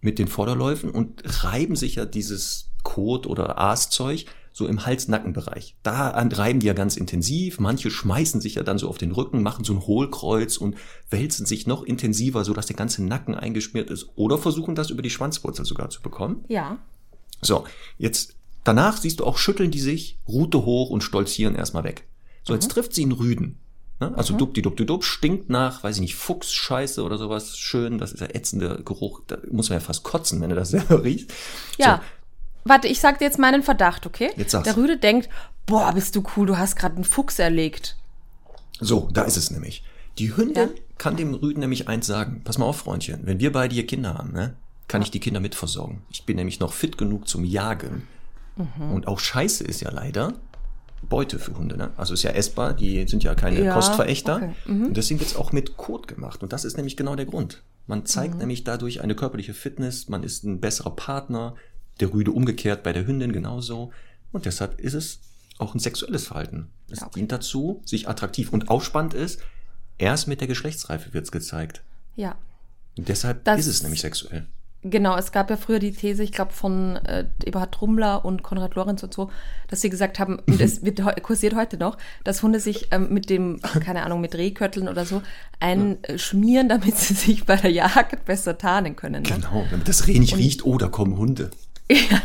mit den Vorderläufen und reiben sich ja dieses Kot oder Aaszeug so im Hals-Nacken-Bereich. Da reiben die ja ganz intensiv. Manche schmeißen sich ja dann so auf den Rücken, machen so ein Hohlkreuz und wälzen sich noch intensiver, so dass der ganze Nacken eingeschmiert ist. Oder versuchen das über die Schwanzwurzel sogar zu bekommen. Ja. So, jetzt danach siehst du auch, schütteln die sich, Rute hoch und stolzieren erstmal weg. So, jetzt trifft sie einen Rüden. Ne? Also mhm. dupdi dupdi dup, stinkt nach, weiß ich nicht, Fuchsscheiße oder sowas. Schön, das ist der ätzende Geruch. Da muss man ja fast kotzen, wenn du das selber riechst. Ja. So. Warte, ich sag dir jetzt meinen Verdacht, okay? Jetzt sag's. Der Rüde denkt, boah, bist du cool, du hast gerade einen Fuchs erlegt. So, da ist es nämlich. Die Hündin ja. kann dem Rüden nämlich eins sagen. Pass mal auf, Freundchen, wenn wir beide hier Kinder haben, ne, kann ja. ich die Kinder mitversorgen. Ich bin nämlich noch fit genug zum Jagen. Mhm. Und auch Scheiße ist ja leider, Beute für Hunde. Ne? Also ist ja essbar, die sind ja keine ja, Kostverächter. Okay. Mhm. Und deswegen wird es auch mit Kot gemacht. Und das ist nämlich genau der Grund. Man zeigt mhm. nämlich dadurch eine körperliche Fitness, man ist ein besserer Partner, der Rüde umgekehrt bei der Hündin genauso. Und deshalb ist es auch ein sexuelles Verhalten. Es okay. dient dazu, sich attraktiv und aufspannend ist. Erst mit der Geschlechtsreife wird es gezeigt. Ja. Und deshalb das ist es nämlich sexuell. Genau, es gab ja früher die These, ich glaube von äh, Eberhard Trummler und Konrad Lorenz und so, dass sie gesagt haben, und es wird kursiert heute noch, dass Hunde sich ähm, mit dem, keine Ahnung, mit Rehkötteln oder so einschmieren, damit sie sich bei der Jagd besser tarnen können. Ne? Genau, damit das Reh nicht und, riecht, oh, da kommen Hunde. Ja.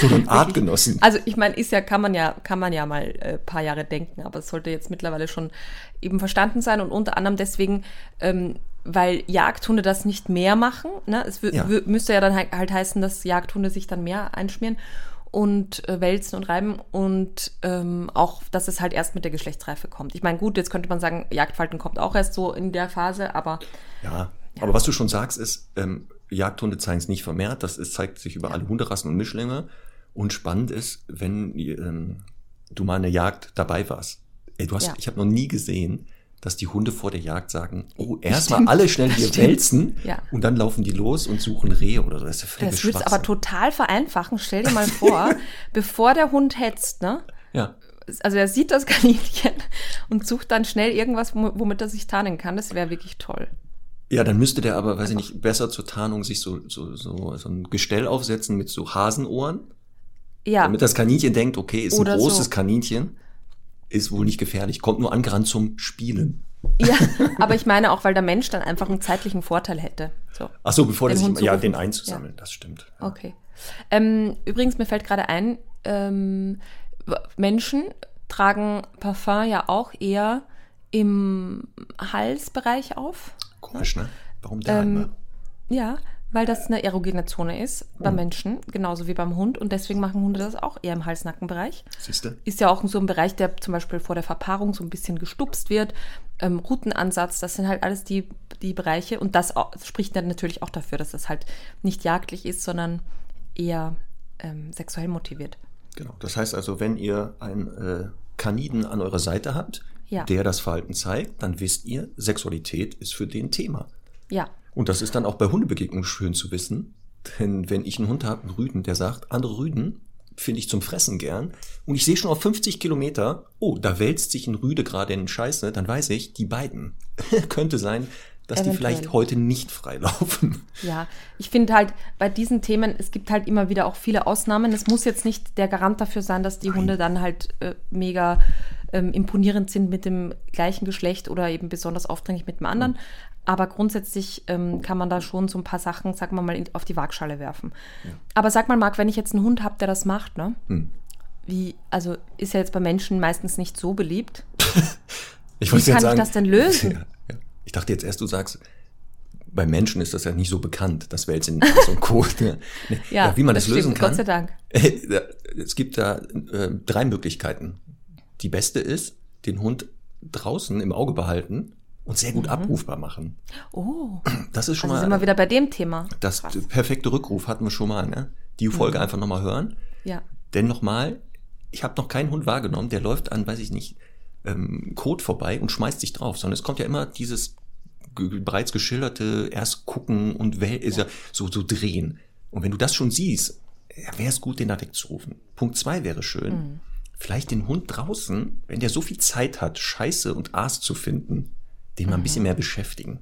So ein Artgenossen. Also ich meine, ist ja, kann man ja, kann man ja mal äh, paar Jahre denken, aber es sollte jetzt mittlerweile schon eben verstanden sein und unter anderem deswegen ähm, weil Jagdhunde das nicht mehr machen. Ne? Es ja. müsste ja dann halt, halt heißen, dass Jagdhunde sich dann mehr einschmieren und äh, wälzen und reiben und ähm, auch, dass es halt erst mit der Geschlechtsreife kommt. Ich meine, gut, jetzt könnte man sagen, Jagdfalten kommt auch erst so in der Phase, aber. Ja, ja. aber was du schon sagst, ist, ähm, Jagdhunde zeigen es nicht vermehrt, das ist, zeigt sich über ja. alle Hunderassen und Mischlinge. Und spannend ist, wenn ähm, du mal eine Jagd dabei warst. Ey, du hast, ja. ich habe noch nie gesehen, dass die Hunde vor der Jagd sagen, oh, erstmal alle schnell hier wälzen ja. und dann laufen die los und suchen Rehe oder so. Das ist ja Das würde es aber total vereinfachen. Stell dir mal vor, bevor der Hund hetzt, ne? Ja. Also er sieht das Kaninchen und sucht dann schnell irgendwas, womit er sich tarnen kann. Das wäre wirklich toll. Ja, dann müsste der aber, weiß ich nicht, besser zur Tarnung sich so, so, so, so ein Gestell aufsetzen mit so Hasenohren. Ja. Damit das Kaninchen denkt, okay, ist Oder ein großes so. Kaninchen ist wohl nicht gefährlich, kommt nur angerannt zum Spielen. Ja, aber ich meine auch, weil der Mensch dann einfach einen zeitlichen Vorteil hätte. So. Ach so, bevor der sich, ja, den einzusammeln, ja. das stimmt. Ja. Okay. Ähm, übrigens, mir fällt gerade ein, ähm, Menschen tragen Parfum ja auch eher im Halsbereich auf. Komisch, ne? Warum da ähm, immer? Ja, weil das eine erogene Zone ist beim oh. Menschen, genauso wie beim Hund. Und deswegen machen Hunde das auch eher im Hals-Nacken-Bereich. Siehste? Ist ja auch so ein Bereich, der zum Beispiel vor der Verpaarung so ein bisschen gestupst wird. Ähm, Routenansatz, das sind halt alles die, die Bereiche. Und das auch, spricht dann natürlich auch dafür, dass das halt nicht jagdlich ist, sondern eher ähm, sexuell motiviert. Genau. Das heißt also, wenn ihr einen äh, Kaniden an eurer Seite habt, ja. der das Verhalten zeigt, dann wisst ihr, Sexualität ist für den Thema. Ja. Und das ist dann auch bei Hundebegegnungen schön zu wissen. Denn wenn ich einen Hund habe, einen Rüden, der sagt, andere Rüden finde ich zum Fressen gern. Und ich sehe schon auf 50 Kilometer, oh, da wälzt sich ein Rüde gerade in Scheiße, dann weiß ich, die beiden könnte sein, dass Eventuell. die vielleicht heute nicht freilaufen. Ja, ich finde halt bei diesen Themen, es gibt halt immer wieder auch viele Ausnahmen. Es muss jetzt nicht der Garant dafür sein, dass die Nein. Hunde dann halt äh, mega ähm, imponierend sind mit dem gleichen Geschlecht oder eben besonders aufdringlich mit dem anderen. Mhm. Aber grundsätzlich ähm, kann man da schon so ein paar Sachen, sagen wir mal, in, auf die Waagschale werfen. Ja. Aber sag mal, Marc, wenn ich jetzt einen Hund habe, der das macht, ne? Hm. Wie, also ist ja jetzt bei Menschen meistens nicht so beliebt. ich Wie kann sagen, ich das denn lösen? Ja. Ich dachte jetzt erst, du sagst, bei Menschen ist das ja nicht so bekannt, das Wälzen so ein Code. Ne? ja, ja, wie man das, das lösen stimmt, kann. Gott sei Dank. Es gibt da äh, drei Möglichkeiten. Die beste ist, den Hund draußen im Auge behalten und sehr gut mhm. abrufbar machen. Oh. Das ist schon also mal. sind wir wieder bei dem Thema. Das Krass. perfekte Rückruf hatten wir schon mal, ne? Die Folge mhm. einfach nochmal hören. Ja. Denn nochmal, ich habe noch keinen Hund wahrgenommen, der läuft an, weiß ich nicht, ähm, Code vorbei und schmeißt sich drauf, sondern es kommt ja immer dieses bereits geschilderte erst gucken und ja. ja so, so drehen. Und wenn du das schon siehst, ja, wäre es gut, den da wegzurufen. Punkt zwei wäre schön. Mhm. Vielleicht den Hund draußen, wenn der so viel Zeit hat, Scheiße und Aas zu finden, den mal ein bisschen mhm. mehr beschäftigen.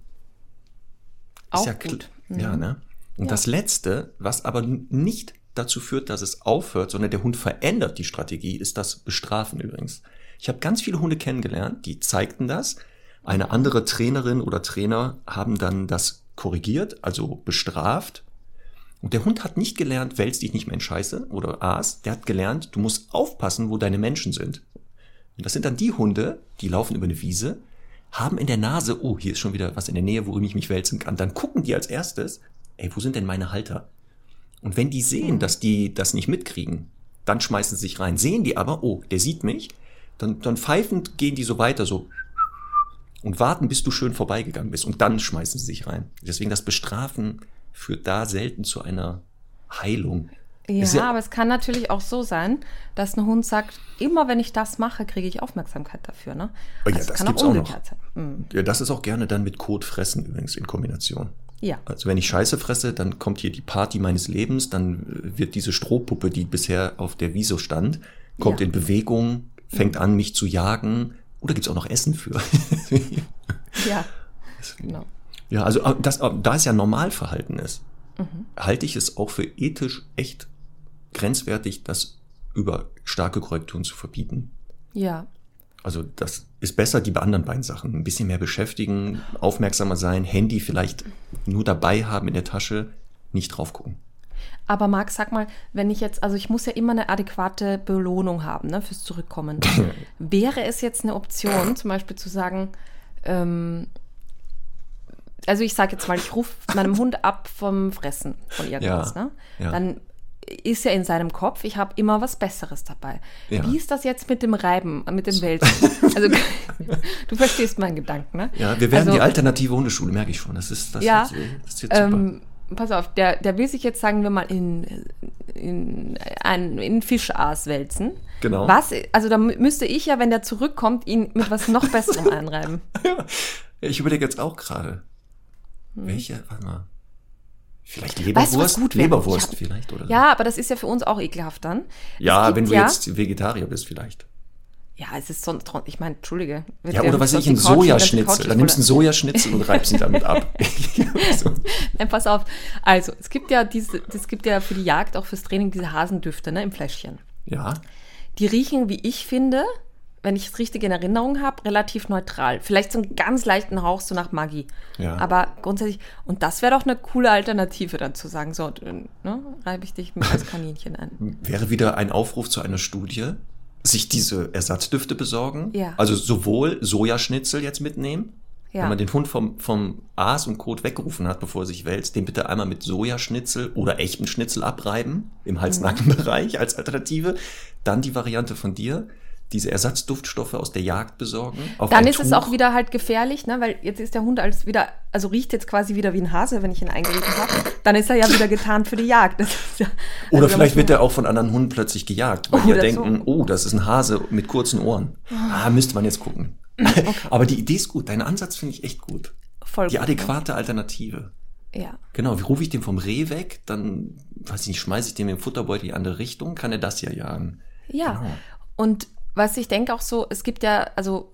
Auch ja gut. Ja, mhm. ne? Und Ja. das Letzte, was aber nicht dazu führt, dass es aufhört, sondern der Hund verändert die Strategie, ist das Bestrafen übrigens. Ich habe ganz viele Hunde kennengelernt, die zeigten das. Eine andere Trainerin oder Trainer haben dann das korrigiert, also bestraft. Und der Hund hat nicht gelernt, wälz dich nicht mehr in Scheiße oder Aas. Der hat gelernt, du musst aufpassen, wo deine Menschen sind. Und das sind dann die Hunde, die laufen über eine Wiese, haben in der Nase, oh, hier ist schon wieder was in der Nähe, worum ich mich wälzen kann. Dann gucken die als erstes, ey, wo sind denn meine Halter? Und wenn die sehen, dass die das nicht mitkriegen, dann schmeißen sie sich rein. Sehen die aber, oh, der sieht mich, dann, dann pfeifend gehen die so weiter, so und warten, bis du schön vorbeigegangen bist. Und dann schmeißen sie sich rein. Deswegen das Bestrafen führt da selten zu einer Heilung. Ja, ja- aber es kann natürlich auch so sein, dass ein Hund sagt, immer wenn ich das mache, kriege ich Aufmerksamkeit dafür. Ne? Ja, Also es das kann gibt's auch auch noch. umgekehrt sein. Mhm. Ja, das ist auch gerne dann mit Kot fressen übrigens in Kombination. Ja. Also wenn ich Scheiße fresse, dann kommt hier die Party meines Lebens, dann wird diese Strohpuppe, die bisher auf der Wieso stand, kommt Ja. in Bewegung, fängt an, mich zu jagen. Oder gibt's auch noch Essen für? Ja, genau. ja, also äh, das, äh, da es ja Normalverhalten ist, Mhm. halte ich es auch für ethisch echt grenzwertig, das über starke Korrekturen zu verbieten. Ja, Also das ist besser, die bei anderen beiden Sachen. Ein bisschen mehr beschäftigen, aufmerksamer sein, Handy vielleicht nur dabei haben in der Tasche, nicht drauf gucken. Aber Marc, sag mal, wenn ich jetzt, also ich muss ja immer eine adäquate Belohnung haben ne, fürs Zurückkommen. Wäre es jetzt eine Option, zum Beispiel zu sagen, ähm, also ich sage jetzt mal, ich rufe meinem Hund ab vom Fressen von irgendwas, Ja, ne? ja. Dann ist ja in seinem Kopf, ich habe immer was Besseres dabei. Ja. Wie ist das jetzt mit dem Reiben, mit dem Wälzen? also du verstehst meinen Gedanken, ne? Ja, wir werden Also- die alternative Hundeschule, merke ich schon. Das ist, das Ja, wird, das super. Ähm, pass auf, der, der will sich jetzt, sagen wir mal, in, in, ein, in Fischaas wälzen. Genau. Was, also da mü- müsste ich ja, wenn der zurückkommt, ihn mit was noch Besserem einreiben. ich überlege jetzt auch gerade. Welche, warte mal. Vielleicht Hm. Weißt du, Leberwurst? gut wäre? Leberwurst Ich vielleicht, oder? Ja, aber das ist ja für uns auch ekelhaft dann. Ja, gibt wenn du ja, jetzt Vegetarier bist vielleicht. Ja, es ist sonst, ich meine, Entschuldige. Ja, der oder was ich, ein Sojaschnitzel. Dann nimmst du einen Sojaschnitzel und reibst ihn damit ab. so. Nein, pass auf. Also, es gibt ja diese, es gibt ja für die Jagd, auch fürs Training, diese Hasendüfte, ne, im Fläschchen. Ja, Die riechen, wie ich finde, wenn ich es richtig in Erinnerung habe, relativ neutral. Vielleicht so einen ganz leichten Hauch so nach Maggi. Ja. Aber grundsätzlich, und das wäre doch eine coole Alternative dann zu sagen, so, ne, reibe ich dich mit als Kaninchen ein. wäre wieder ein Aufruf zu einer Studie, sich diese Ersatzdüfte besorgen. Ja. Also sowohl Sojaschnitzel jetzt mitnehmen, Ja. wenn man den Hund vom, vom Aas und Kot weggerufen hat, bevor er sich wälzt, den bitte einmal mit Sojaschnitzel oder echten Schnitzel abreiben, im Hals-Nacken-Bereich als Alternative. Dann die Variante von dir, diese Ersatzduftstoffe aus der Jagd besorgen. Dann ist es Tuch. auch wieder halt gefährlich, ne? weil jetzt ist der Hund als wieder, also riecht jetzt quasi wieder wie ein Hase, wenn ich ihn eingerieben habe. Dann ist er ja wieder getarnt für die Jagd. Ja, Oder also da vielleicht wird er auch von anderen Hunden plötzlich gejagt, weil Oh, die ja oder denken, so. oh, das ist ein Hase mit kurzen Ohren. Ah, müsste man jetzt gucken. Aber die Idee ist gut, dein Ansatz finde ich echt gut. voll Die gut, ne? adäquate Alternative. Ja. Genau, wie rufe ich den vom Reh weg, dann, weiß ich nicht, schmeiße ich den mit dem Futterbeutel in die andere Richtung, kann er das ja jagen. Ja. Genau. Und was ich denke auch so, es gibt ja, also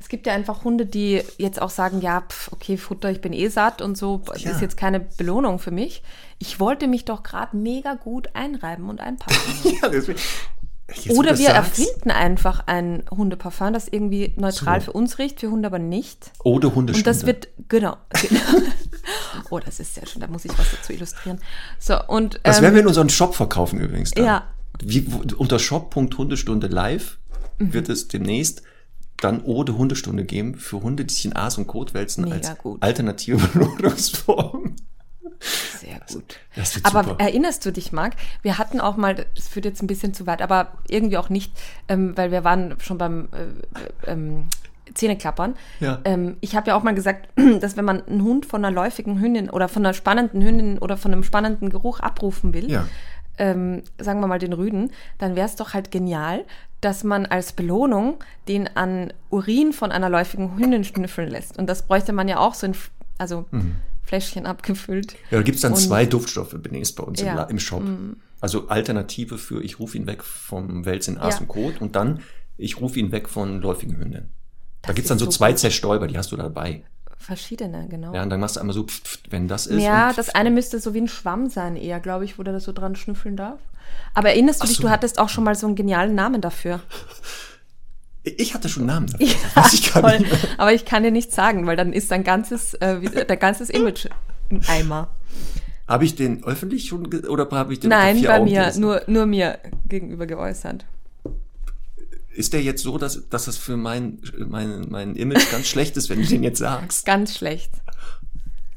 es gibt ja einfach Hunde, die jetzt auch sagen, ja, pf, okay, Futter, ich bin eh satt und so, das Ja. ist jetzt keine Belohnung für mich. Ich wollte mich doch gerade mega gut einreiben und einpacken. Ja, deswegen- Jetzt, Oder wir das sagst, erfinden einfach ein Hundeparfum, das irgendwie neutral So. für uns riecht, für Hunde aber nicht. Ode Hundestunde. Und das wird, genau. genau. oh, das ist sehr schön, da muss ich was dazu illustrieren. So, und. Das ähm, werden wir in unseren Shop verkaufen übrigens. Dann. Ja. Wie, unter shop.hundestunde live Mhm. wird es demnächst dann Ode Hundestunde geben für Hunde, die sich in Aas und Kot wälzen Mega als gut. alternative Belohnungsform. Sehr gut. Das wird Aber super. erinnerst du dich, Marc? Wir hatten auch mal, das führt jetzt ein bisschen zu weit, aber irgendwie auch nicht, ähm, weil wir waren schon beim äh, ähm, Zähneklappern. Ja. Ähm, ich habe ja auch mal gesagt, dass wenn man einen Hund von einer läufigen Hündin oder von einer spannenden Hündin oder von einem spannenden Geruch abrufen will, Ja. Ähm, sagen wir mal den Rüden, dann wäre es doch halt genial, dass man als Belohnung den an Urin von einer läufigen Hündin schnüffeln lässt. Und das bräuchte man ja auch so in, also Fläschchen abgefüllt. Ja, da gibt's dann Und- zwei Duftstoffe demnächst bei uns im, Ja. La- im Shop. Also Alternative für ich rufe ihn weg vom Wels in Aas Ja. und Kot und dann ich rufe ihn weg von läufigen Hündin. Da Das gibt's dann so so zwei. Zerstäuber, die hast du dabei. Verschiedene, genau. Ja, und dann machst du einmal so, pf, pf, wenn das ist. Ja, das eine müsste so wie ein Schwamm sein, eher, glaube ich, wo der das so dran schnüffeln darf. Aber erinnerst du dich, so. du hattest auch schon mal so einen genialen Namen dafür. Ich hatte schon einen Namen dafür. weiß ich Toll. Aber ich kann dir nicht sagen, weil dann ist dein ganzes, äh, wie- dein ganzes Image im Eimer. Habe ich den öffentlich schon oder habe ich den Nein, bei Augen mir, nur, nur mir gegenüber geäußert. Ist der jetzt so, dass, dass das für mein, mein, mein Image ganz schlecht ist, wenn du den jetzt sagst? Ganz schlecht.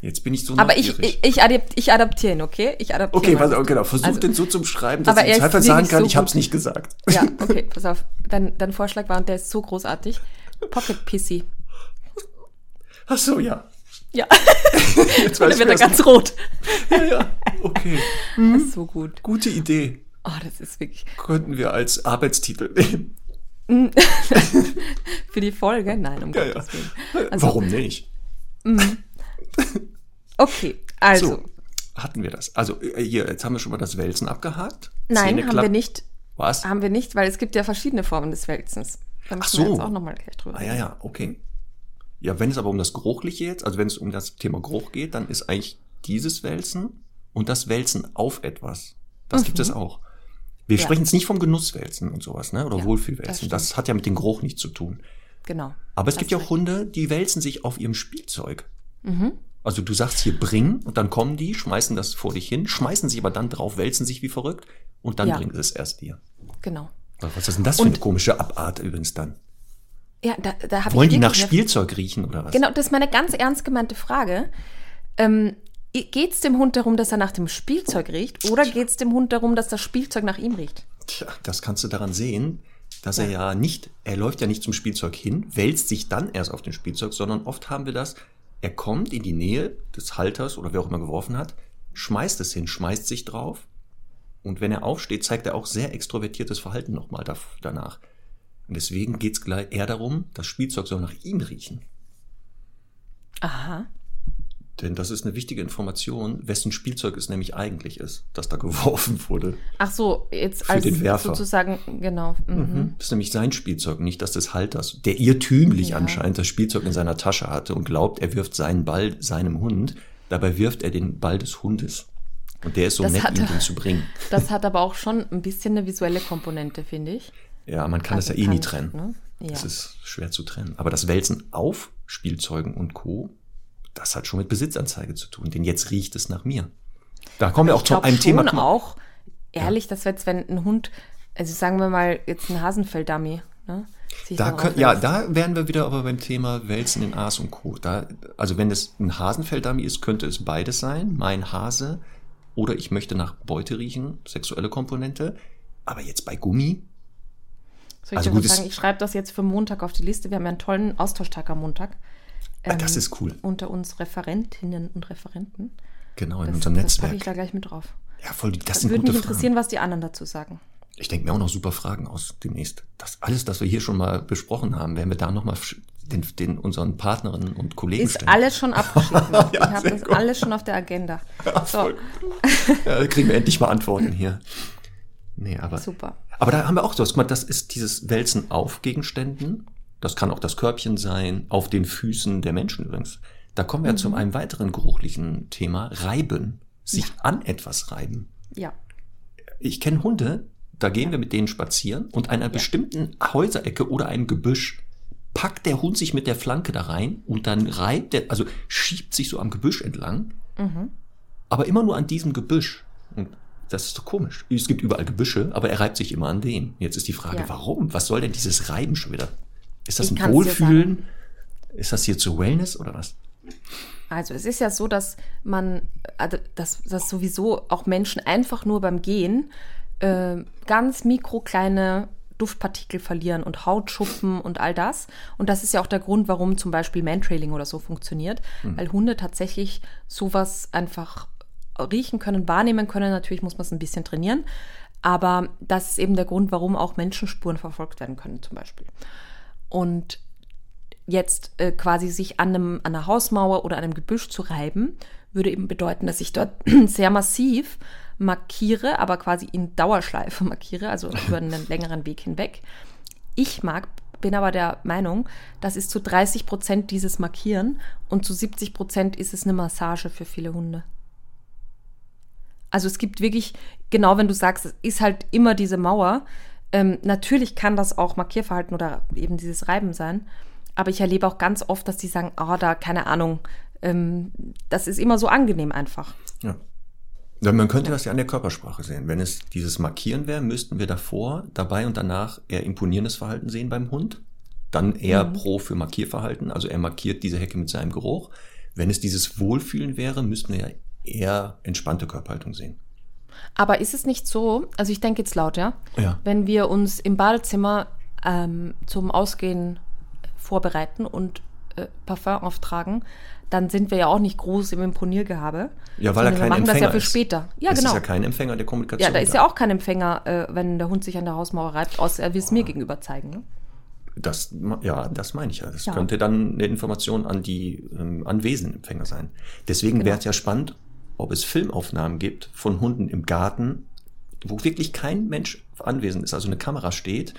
Jetzt bin ich so Aber ich, ich, ich, adapt, ich adaptiere ihn, okay? Ich adaptiere Okay, was, okay, genau. Versuch Also- den so zum Schreiben, dass ich im sagen kann, so ich habe es nicht gesagt. Ja, okay, pass auf. Dein, dein Vorschlag war, und der ist so großartig. Pocket Pissy. Ach so, ja. Ja, Jetzt weiß wird er ganz rot. ja, ja. Okay. Das ist so gut. Gute Idee. Oh, das ist wirklich. Könnten wir als Arbeitstitel nehmen. Für die Folge? Nein, um Ja. Gottes Willen. Also- Warum nicht? Okay, also. So, hatten wir das. Also äh, hier, jetzt haben wir schon mal das Wälzen abgehakt. Nein, Zähne haben wir nicht. Was? Haben wir nicht, weil es gibt ja verschiedene Formen des Wälzens. Da Ach wir so. jetzt auch nochmal gleich drüber Ah ja, ja, okay. Ja, wenn es aber um das Geruchliche jetzt, also wenn es um das Thema Geruch geht, dann ist eigentlich dieses Wälzen und das Wälzen auf etwas. Das gibt es auch. Wir. Ja. sprechen jetzt nicht vom Genusswälzen und sowas, ne? Oder Ja, Wohlfühlwälzen. das Das, hat ja mit dem Geruch nichts zu tun. Genau. Aber es gibt ja auch. Hunde, die wälzen sich auf ihrem Spielzeug. Mhm. Also du sagst hier bring und dann kommen die, schmeißen das vor dich hin, schmeißen sich aber dann drauf, wälzen sich wie verrückt und dann Ja. bringen sie es erst dir. Genau. Was ist denn das für eine komische Abart übrigens dann? Ja, da, da habe Wollen ich die nach Spielzeug riechen oder was? Genau, das ist meine ganz ernst gemeinte Frage. Ähm, Geht es dem Hund darum, dass er nach dem Spielzeug riecht oder geht es dem Hund darum, dass das Spielzeug nach ihm riecht? Tja, das kannst du daran sehen, dass er ja nicht, er läuft ja nicht zum Spielzeug hin, wälzt sich dann erst auf den Spielzeug, sondern oft haben wir das, er kommt in die Nähe des Halters oder wer auch immer geworfen hat, schmeißt es hin, schmeißt sich drauf und wenn er aufsteht, zeigt er auch sehr extrovertiertes Verhalten nochmal da, danach. Und deswegen geht es eher darum, das Spielzeug soll nach ihm riechen. Aha. Denn das ist eine wichtige Information, wessen Spielzeug es nämlich eigentlich ist, das da geworfen wurde. Ach so, jetzt Für als den Werfer. sozusagen, genau. Mhm. Das ist nämlich sein Spielzeug, nicht das des Halters, der irrtümlich Ja. anscheinend das Spielzeug in seiner Tasche hatte und glaubt, er wirft seinen Ball seinem Hund. Dabei wirft er den Ball des Hundes. Und der ist so Das nett, hat- ihm den zu bringen. Das hat aber auch schon ein bisschen eine visuelle Komponente, finde ich. Ja, man kann Also das ja eh nie trennen. ne? Ja. Das ist schwer zu trennen. Aber das Wälzen auf Spielzeugen und Co., das hat schon mit Besitzanzeige zu tun. Denn jetzt riecht es nach mir. Da kommen wir auch ich zu einem Thema. schon guck mal, auch, ehrlich, dass wir jetzt, wenn ein Hund, also sagen wir mal jetzt ein Hasenfell-Dummy, ne? Da können, ja, da wären wir wieder aber beim Thema Wälzen in Aas und Co. Da, also wenn es ein Hasenfelldummy ist, könnte es beides sein. Mein Hase oder ich möchte nach Beute riechen, sexuelle Komponente. Aber jetzt bei Gummi, Soll ich also dir gut, sagen? Ich schreibe das jetzt für Montag auf die Liste. Wir haben ja einen tollen Austauschtag am Montag. Ah, das ist cool. Unter uns Referentinnen und Referenten. Genau, in Das, unserem das packe ich Netzwerk. da gleich mit drauf. Ja, voll, das sind Würde gute mich Fragen. interessieren, was die anderen dazu sagen. Ich denke mir auch noch super Fragen aus demnächst. Das alles, das wir hier schon mal besprochen haben, werden wir da nochmal den, den unseren Partnerinnen und Kollegen Ist stellen. alles schon abgeschlossen. Ja, ich habe das gut. alles schon auf der Agenda. So, Voll gut. ja, kriegen wir endlich mal Antworten hier. Nee, aber. super. Aber da haben wir auch so, das ist dieses Wälzen auf Gegenständen. Das kann auch das Körbchen sein, auf den Füßen der Menschen übrigens. Da kommen wir Mhm. zu einem weiteren geruchlichen Thema, reiben. Sich an etwas reiben. Ja. Ich kenne Hunde, da gehen wir mit denen spazieren und an einer bestimmten Häuserecke oder einem Gebüsch packt der Hund sich mit der Flanke da rein und dann reibt der, also schiebt sich so am Gebüsch entlang, Mhm. aber immer nur an diesem Gebüsch. Und das ist so komisch. Es gibt überall Gebüsche, aber er reibt sich immer an dem. Jetzt ist die Frage, Ja. warum? Was soll denn dieses Reiben schon wieder? Ist das Ich ein Wohlfühlen? Ist das hier zu Wellness oder was? Also es ist ja so, dass man, also dass, dass sowieso auch Menschen einfach nur beim Gehen äh, ganz mikrokleine Duftpartikel verlieren und Hautschuppen und all das. Und das ist ja auch der Grund, warum zum Beispiel Mantrailing oder so funktioniert, weil Hunde tatsächlich sowas einfach riechen können, wahrnehmen können. Natürlich muss man es ein bisschen trainieren, aber das ist eben der Grund, warum auch Menschenspuren verfolgt werden können zum Beispiel. Und jetzt äh, quasi sich an, einem, an einer Hausmauer oder einem Gebüsch zu reiben, würde eben bedeuten, dass ich dort sehr massiv markiere, aber quasi in Dauerschleife markiere, also über einen längeren Weg hinweg. Ich mag, bin aber der Meinung, das ist zu 30 Prozent dieses Markieren und zu 70 Prozent ist es eine Massage für viele Hunde. Also es gibt wirklich, genau wenn du sagst, es ist halt immer diese Mauer. Ähm, natürlich kann das auch Markierverhalten oder eben dieses Reiben sein. Aber ich erlebe auch ganz oft, dass die sagen, oh, da, keine Ahnung, ähm, das ist immer so angenehm einfach. Ja. Ja, Man könnte das ja an der Körpersprache sehen. Wenn es dieses Markieren wäre, müssten wir davor, dabei und danach eher imponierendes Verhalten sehen beim Hund. Dann eher Mhm. pro für Markierverhalten, also er markiert diese Hecke mit seinem Geruch. Wenn es dieses Wohlfühlen wäre, müssten wir ja eher entspannte Körperhaltung sehen. Aber ist es nicht so, also ich denke jetzt laut, ja? Ja. Wenn wir uns im Badezimmer ähm, zum Ausgehen vorbereiten und äh, Parfum auftragen, dann sind wir ja auch nicht groß im Imponiergehabe. Ja, weil er sondern wir kein machen das Empfänger ja für ist. später. Ja, es genau. ist ja kein Empfänger der Kommunikation. Ja, da ist ja auch kein Empfänger, äh, wenn der Hund sich an der Hausmauer reibt, außer er will es mir gegenüber zeigen. Ne? Das, ja, das meine ich ja. Das Ja. könnte dann eine Information an die ähm, anwesenden Empfänger sein. Deswegen Genau. wäre es ja spannend, ob es Filmaufnahmen gibt von Hunden im Garten, wo wirklich kein Mensch anwesend ist, also eine Kamera steht,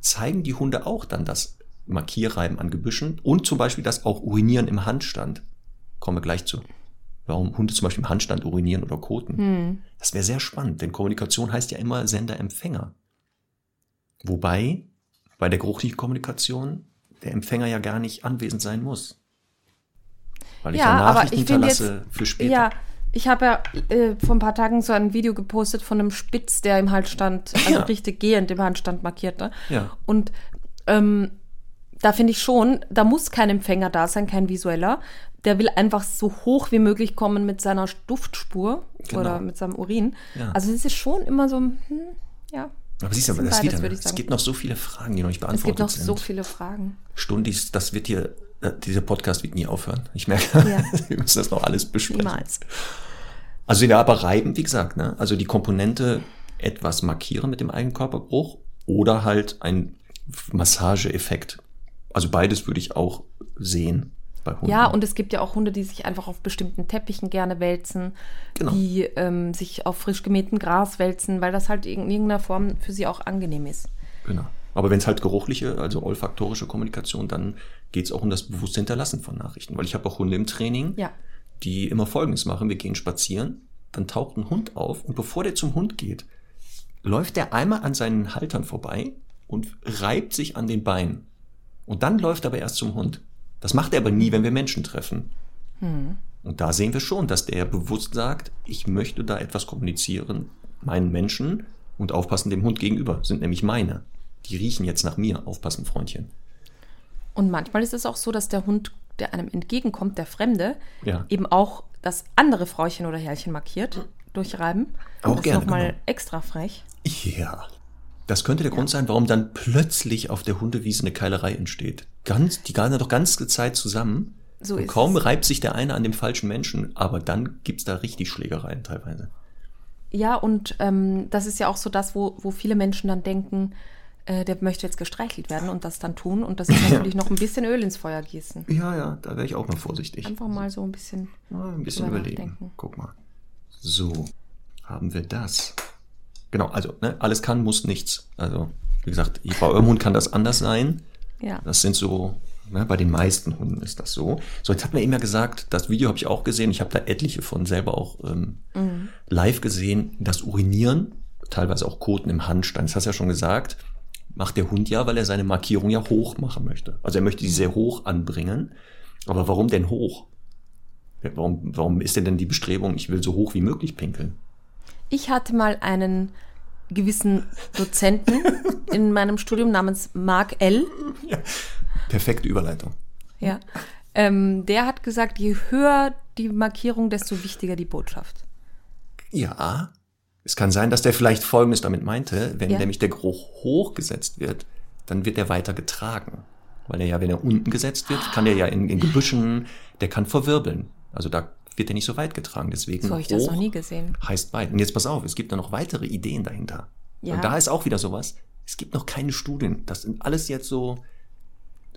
zeigen die Hunde auch dann das Markierreiben an Gebüschen und zum Beispiel das auch Urinieren im Handstand. Kommen wir gleich zu. Warum Hunde zum Beispiel im Handstand urinieren oder koten. Hm. Das wäre sehr spannend, denn Kommunikation heißt ja immer Sender-Empfänger. Wobei bei der geruchlichen Kommunikation der Empfänger ja gar nicht anwesend sein muss. Weil ich ja, Ja, Nachrichten hinterlasse für später. Ja, ich habe ja äh, vor ein paar Tagen so ein Video gepostet von einem Spitz, der im Handstand, also Ja. richtig gehend im Handstand markierte. Ja. Und ähm, da finde ich schon, da muss kein Empfänger da sein, kein visueller. Der will einfach so hoch wie möglich kommen mit seiner Duftspur Genau. oder mit seinem Urin. Ja. Also es ist schon immer so, hm, ja. Aber siehst du, sind das beides, wieder, würde ich es gibt noch so viele Fragen, die noch nicht Es beantwortet gibt noch sind. so viele Fragen. Stundis, das wird hier, dieser Podcast wird nie aufhören. Ich merke, Ja. wir müssen das noch alles besprechen. Niemals. Also wieder aber reiben, wie gesagt, ne? Also die Komponente etwas markieren mit dem eigenen Körpergeruch oder halt ein Massageeffekt. Also beides würde ich auch sehen bei Hunden. Ja, und es gibt ja auch Hunde, die sich einfach auf bestimmten Teppichen gerne wälzen, Genau. die ähm, sich auf frisch gemähtem Gras wälzen, weil das halt in irgendeiner Form für sie auch angenehm ist. Genau. Aber wenn es halt geruchliche, also olfaktorische Kommunikation, dann geht es auch um das bewusste Hinterlassen von Nachrichten. Weil ich habe auch Hunde im Training, Ja. die immer Folgendes machen. Wir gehen spazieren, dann taucht ein Hund auf und bevor der zum Hund geht, läuft der einmal an seinen Haltern vorbei und reibt sich an den Beinen. Und dann läuft er aber erst zum Hund. Das macht er aber nie, wenn wir Menschen treffen. Und da sehen wir schon, dass der bewusst sagt, ich möchte da etwas kommunizieren, meinen Menschen und aufpassen dem Hund gegenüber, sind nämlich meine. Die riechen jetzt nach mir, aufpassen, Freundchen. Und manchmal ist es auch so, dass der Hund, der einem entgegenkommt, der Fremde, Ja. eben auch das andere Frauchen oder Herrchen markiert, durchreiben. Auch das ist gerne, nochmal genau. extra frech. Ja. Das könnte der Grund sein, warum dann plötzlich auf der Hundewiese eine Keilerei entsteht. Ganz, die gehen doch ganze Zeit zusammen. So und ist kaum es. reibt sich der eine an dem falschen Menschen, aber dann gibt's da richtig Schlägereien teilweise. Ja, und ähm, das ist ja auch so das, wo, wo viele Menschen dann denken, äh, der möchte jetzt gestreichelt werden und das dann tun. Und das ist natürlich noch ein bisschen Öl ins Feuer gießen. Ja, ja, da wäre ich auch mal vorsichtig. Einfach mal so ein bisschen. Mal ein bisschen überlegen. nachdenken. Guck mal. So, haben wir das. Genau, also, ne, alles kann, muss nichts. Also, wie gesagt, bei eurem Hund kann das anders sein. Ja. Das sind so, ne, bei den meisten Hunden ist das so. So, jetzt hat man eben ja gesagt, das Video habe ich auch gesehen. Ich habe da etliche von selber auch ähm, Mhm. live gesehen. Das Urinieren, teilweise auch Koten im Handstand, das hast du ja schon gesagt, macht der Hund ja, weil er seine Markierung ja hoch machen möchte. Also er möchte die sehr hoch anbringen. Aber warum denn hoch? Ja, Warum, warum ist denn denn die Bestrebung, ich will so hoch wie möglich pinkeln? Ich hatte mal einen gewissen Dozenten in meinem Studium namens Mark L. Perfekte Überleitung. Ja. Ähm, der hat gesagt, je höher die Markierung, desto wichtiger die Botschaft. Ja, es kann sein, dass der vielleicht Folgendes damit meinte, wenn Ja. nämlich der Geruch hochgesetzt wird, dann wird er weiter getragen. Weil er ja, wenn er unten gesetzt wird, kann der ja in, in Gebüschen, der kann verwirbeln. Also da wird er nicht so weit getragen. Deswegen So habe ich das noch nie gesehen. heißt weit. Und jetzt pass auf, es gibt da noch weitere Ideen dahinter. Ja. Und da ist auch wieder sowas. Es gibt noch keine Studien. Das sind alles jetzt so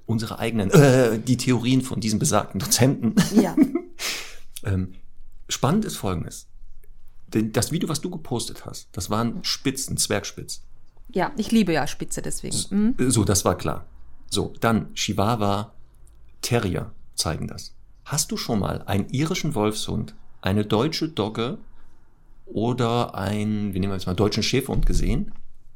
unsere eigenen, äh, die Theorien von diesen besagten Dozenten. Ja. Ähm, spannend ist folgendes. Das Video, was du gepostet hast, das waren Spitzen, Zwergspitz. Ja, ich liebe ja Spitze deswegen. Mhm. So, das war klar. So, dann Chihuahua, Terrier zeigen das. Hast du schon mal einen irischen Wolfshund, eine deutsche Dogge oder einen, wie nehmen wir jetzt mal, deutschen Schäferhund gesehen,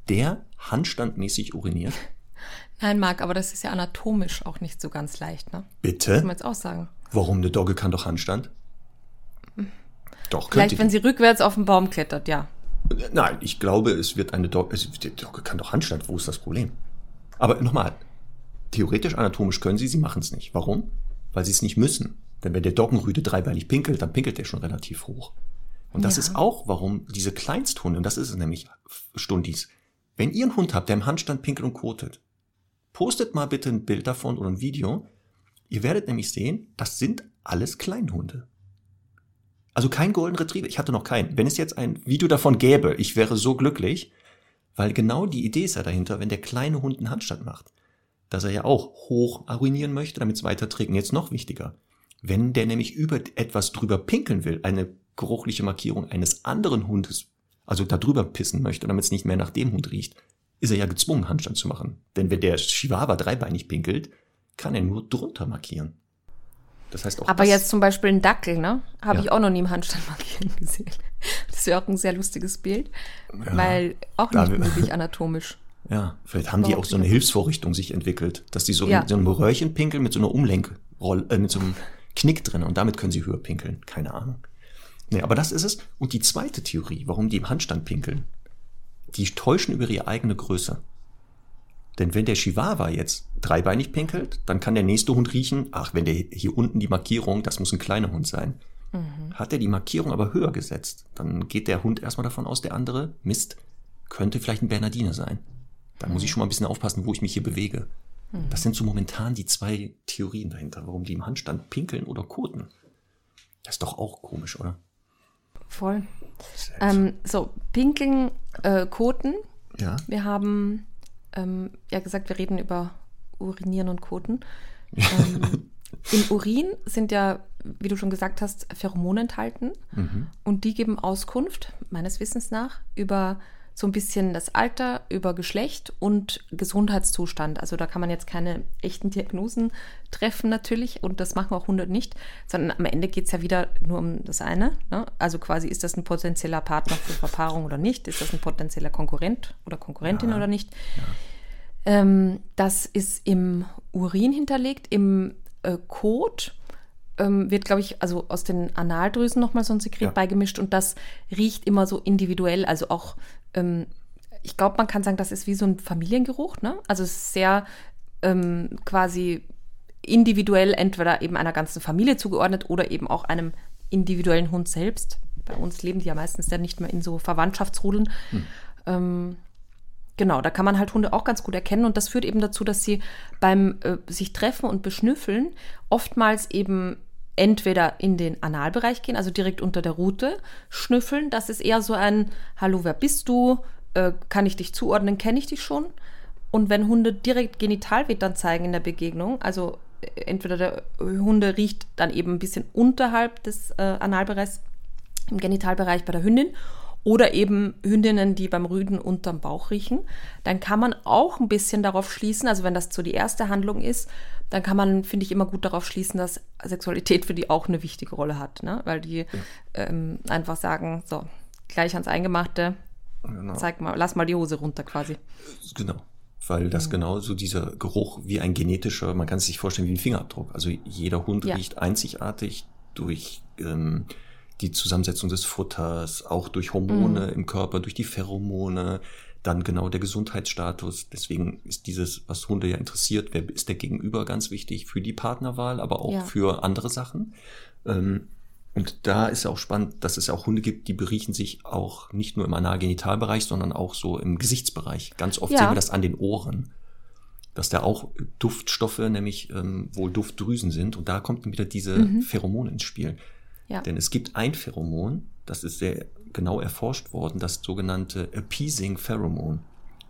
der handstandmäßig uriniert? Nein, Marc, aber das ist ja anatomisch auch nicht so ganz leicht, ne? Bitte? Kann man jetzt auch sagen. Warum eine Dogge kann doch Handstand? Doch, Vielleicht, wenn sie rückwärts auf den Baum klettert, ja. Nein, ich glaube, es wird eine Dogge, es, die Dogge kann doch Handstand, wo ist das Problem? Aber nochmal, theoretisch anatomisch können sie, sie machen es nicht. Warum? Weil sie es nicht müssen. Denn wenn der Doggenrüde dreibeinig pinkelt, dann pinkelt der schon relativ hoch. Und das Ja. ist auch, warum diese Kleinsthunde, und das ist es nämlich, Stundis, wenn ihr einen Hund habt, der im Handstand pinkelt und kotet, postet mal bitte ein Bild davon oder ein Video. Ihr werdet nämlich sehen, das sind alles Kleinhunde. Also kein Golden Retriever. Ich hatte noch keinen. Wenn es jetzt ein Video davon gäbe, ich wäre so glücklich, weil genau die Idee ist ja dahinter, wenn der kleine Hund einen Handstand macht, dass er ja auch hoch urinieren möchte, damit es weiter trägt. Und jetzt noch wichtiger, wenn der nämlich über etwas drüber pinkeln will, eine geruchliche Markierung eines anderen Hundes, also da drüber pissen möchte, damit es nicht mehr nach dem Hund riecht, ist er ja gezwungen, Handstand zu machen. Denn wenn der Chihuahua dreibeinig pinkelt, kann er nur drunter markieren. Das heißt auch Aber jetzt zum Beispiel ein Dackel, ne? Habe Ja. ich auch noch nie im Handstand markieren gesehen. Das wäre auch ein sehr lustiges Bild, weil auch nicht möglich anatomisch. Ja, vielleicht haben die auch so eine Hilfsvorrichtung sich entwickelt, dass die so Ja. in so einem Röhrchen pinkeln mit so einer Umlenkrolle, äh, mit so einem Knick drin und damit können sie höher pinkeln. Keine Ahnung. Nee, aber das ist es. Und die zweite Theorie, warum die im Handstand pinkeln, die täuschen über ihre eigene Größe. Denn wenn der Chihuahua jetzt dreibeinig pinkelt, dann kann der nächste Hund riechen, ach, wenn der hier unten die Markierung, das muss ein kleiner Hund sein. Hat er die Markierung aber höher gesetzt, dann geht der Hund erstmal davon aus, der andere, Mist, könnte vielleicht ein Bernardiner sein. Da muss ich schon mal ein bisschen aufpassen, wo ich mich hier bewege. Das sind so momentan die zwei Theorien dahinter, warum die im Handstand pinkeln oder koten. Das ist doch auch komisch, oder? Voll. Ähm, so, Pinkeln, äh, Koten. Ja. Wir haben ähm, ja gesagt, wir reden über Urinieren und Koten. Ähm, Im Urin sind ja, wie du schon gesagt hast, Pheromone enthalten. Und die geben Auskunft, meines Wissens nach, über so ein bisschen das Alter, über Geschlecht und Gesundheitszustand. Also da kann man jetzt keine echten Diagnosen treffen natürlich und das machen auch 100 nicht, sondern am Ende geht es ja wieder nur um das eine. Ne? Also quasi ist das ein potenzieller Partner für Verpaarung oder nicht? Ist das ein potenzieller Konkurrent oder Konkurrentin Ja. oder nicht? Ähm, das ist im Urin hinterlegt, im äh, Kot ähm, wird, glaube ich, also aus den Analdrüsen nochmal so ein Sekret Ja. beigemischt und das riecht immer so individuell, also auch, ähm, ich glaube, man kann sagen, das ist wie so ein Familiengeruch, ne? Also es ist sehr ähm, quasi individuell entweder eben einer ganzen Familie zugeordnet oder eben auch einem individuellen Hund selbst. Bei uns leben die ja meistens dann nicht mehr in so Verwandtschaftsrudeln. Ähm, Genau, da kann man halt Hunde auch ganz gut erkennen und das führt eben dazu, dass sie beim äh, sich treffen und beschnüffeln oftmals eben entweder in den Analbereich gehen, also direkt unter der Rute schnüffeln. Das ist eher so ein Hallo, wer bist du? Äh, kann ich dich zuordnen? Kenne ich dich schon? Und wenn Hunde direkt Genitalwittern zeigen in der Begegnung, also äh, entweder der Hunde riecht dann eben ein bisschen unterhalb des äh, Analbereichs im Genitalbereich bei der Hündin oder eben Hündinnen, die beim Rüden unterm Bauch riechen, dann kann man auch ein bisschen darauf schließen, also wenn das so die erste Handlung ist, dann kann man, finde ich, immer gut darauf schließen, dass Sexualität für die auch eine wichtige Rolle hat, ne? weil die ähm, einfach sagen, so, gleich ans Eingemachte, Genau. zeig mal, lass mal die Hose runter quasi. Genau. Weil das genau so dieser Geruch wie ein genetischer, man kann es sich vorstellen wie ein Fingerabdruck. Also jeder Hund Ja. riecht einzigartig durch ähm, die Zusammensetzung des Futters, auch durch Hormone im Körper, durch die Pheromone, dann genau der Gesundheitsstatus. Deswegen ist dieses, was Hunde ja interessiert, wer ist der Gegenüber, ganz wichtig für die Partnerwahl, aber auch Ja. für andere Sachen. Ähm, und da ist ja auch spannend, dass es ja auch Hunde gibt, die beriechen sich auch nicht nur im Analgenitalbereich, sondern auch so im Gesichtsbereich. Ganz oft Ja. sehen wir das an den Ohren, dass da auch Duftstoffe, nämlich ähm, wohl Duftdrüsen sind. Und da kommt wieder diese Pheromone ins Spiel. Ja. Denn es gibt ein Pheromon, das ist sehr genau erforscht worden, das sogenannte Appeasing Pheromon.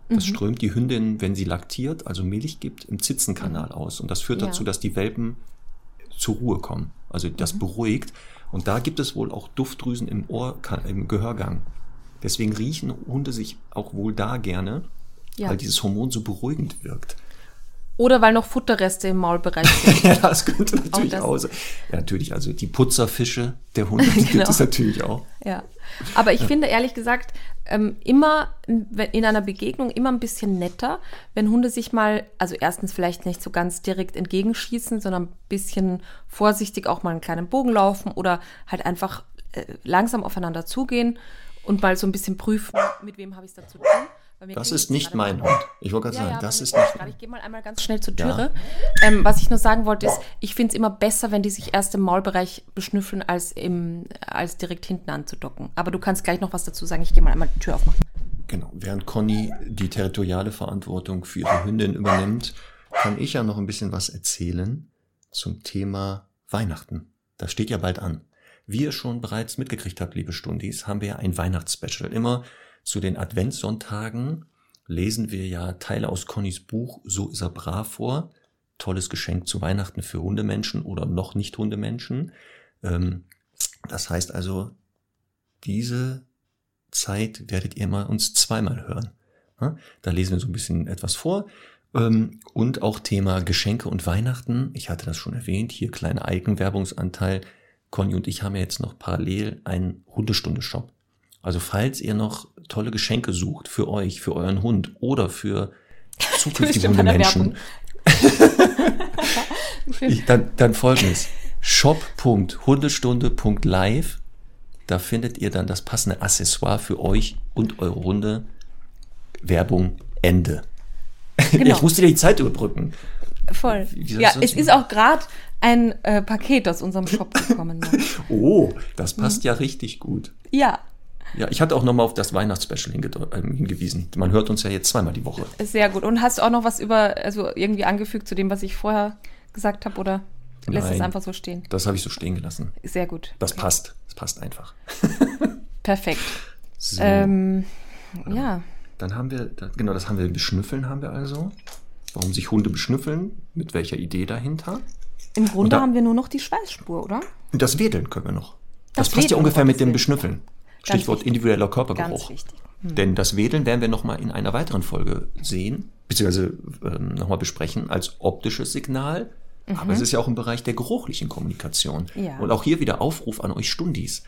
Das Mhm. strömt die Hündin, wenn sie laktiert, also Milch gibt, im Zitzenkanal aus. Und das führt Mhm. Ja. dazu, dass die Welpen zur Ruhe kommen. Also das Mhm. beruhigt. Und da gibt es wohl auch Duftdrüsen im Ohr, im Gehörgang. Deswegen riechen Hunde sich auch wohl da gerne Ja. weil dieses Hormon so beruhigend wirkt. Oder weil noch Futterreste im Maulbereich sind. ja, das könnte natürlich das- auch. Ja, natürlich, also die Putzerfische der Hunde, die gibt Genau. es natürlich auch. Ja. Aber ich finde ehrlich gesagt, ähm, immer in einer Begegnung immer ein bisschen netter, wenn Hunde sich mal, also erstens vielleicht nicht so ganz direkt entgegenschießen, sondern ein bisschen vorsichtig auch mal einen kleinen Bogen laufen oder halt einfach äh, langsam aufeinander zugehen und mal so ein bisschen prüfen, mit wem habe ich es da zu tun. Das ist nicht mein Hund. Ich wollte gerade Ja, sagen, ja, das ist nicht mein Ich gehe mal einmal ganz schnell zur Ja. Türe. Ähm, was ich nur sagen wollte, ist, ich finde es immer besser, wenn die sich erst im Maulbereich beschnüffeln, als, im, als direkt hinten anzudocken. Aber du kannst gleich noch was dazu sagen. Ich gehe mal einmal die Tür aufmachen. Genau, während Conny die territoriale Verantwortung für ihre Hündin übernimmt, kann ich ja noch ein bisschen was erzählen zum Thema Weihnachten. Das steht ja bald an. Wie ihr schon bereits mitgekriegt habt, liebe Stundis, haben wir ja ein Weihnachtsspecial. Immer zu den Adventssonntagen lesen wir ja Teile aus Connys Buch So ist er brav vor. Tolles Geschenk zu Weihnachten für Hundemenschen oder noch nicht Hundemenschen. Ähm, das heißt also, diese Zeit werdet ihr mal uns zweimal hören. Da lesen wir so ein bisschen etwas vor. Ähm, Und auch Thema Geschenke und Weihnachten. Ich hatte das schon erwähnt. Hier kleiner Eigenwerbungsanteil. Conny und ich haben ja jetzt noch parallel einen Hundestunde-Shop. Also falls ihr noch tolle Geschenke sucht für euch, für euren Hund oder für zukünftige Hundemenschen, dann, dann folgendes. shop.hundestunde.live. Da findet ihr dann das passende Accessoire für euch und eure Hunde. Werbung Ende. Genau. Ich musste dir die Zeit überbrücken. Voll. Ja, es ist auch gerade ein äh, Paket aus unserem Shop gekommen. Ne? Oh, das Mhm. passt ja richtig gut. ja, Ja, ich hatte auch nochmal auf das Weihnachtsspecial ähm, hingewiesen. Man hört uns ja jetzt zweimal die Woche. sehr gut. Und hast du auch noch was über, also irgendwie angefügt zu dem, was ich vorher gesagt habe, oder lässt es Nein. einfach so stehen? Das habe ich so stehen gelassen. Sehr gut. Das passt. Das passt einfach. Perfekt. So, Ähm, ja. dann haben wir, genau, das haben wir, beschnüffeln haben wir also. Warum sich Hunde beschnüffeln? Mit welcher Idee dahinter? Im Grunde da- haben wir nur noch die Schweißspur, oder? Und das Wedeln können wir noch. Das, Das passt ja ungefähr mit dem. Beschnüffeln. Stichwort individueller Ganz Körpergeruch. wichtig. Denn das Wedeln werden wir nochmal in einer weiteren Folge sehen, beziehungsweise ähm, nochmal besprechen als optisches Signal. Aber es ist ja auch im Bereich der geruchlichen Kommunikation. Mhm. Ja. Und auch hier wieder Aufruf an euch Stundis.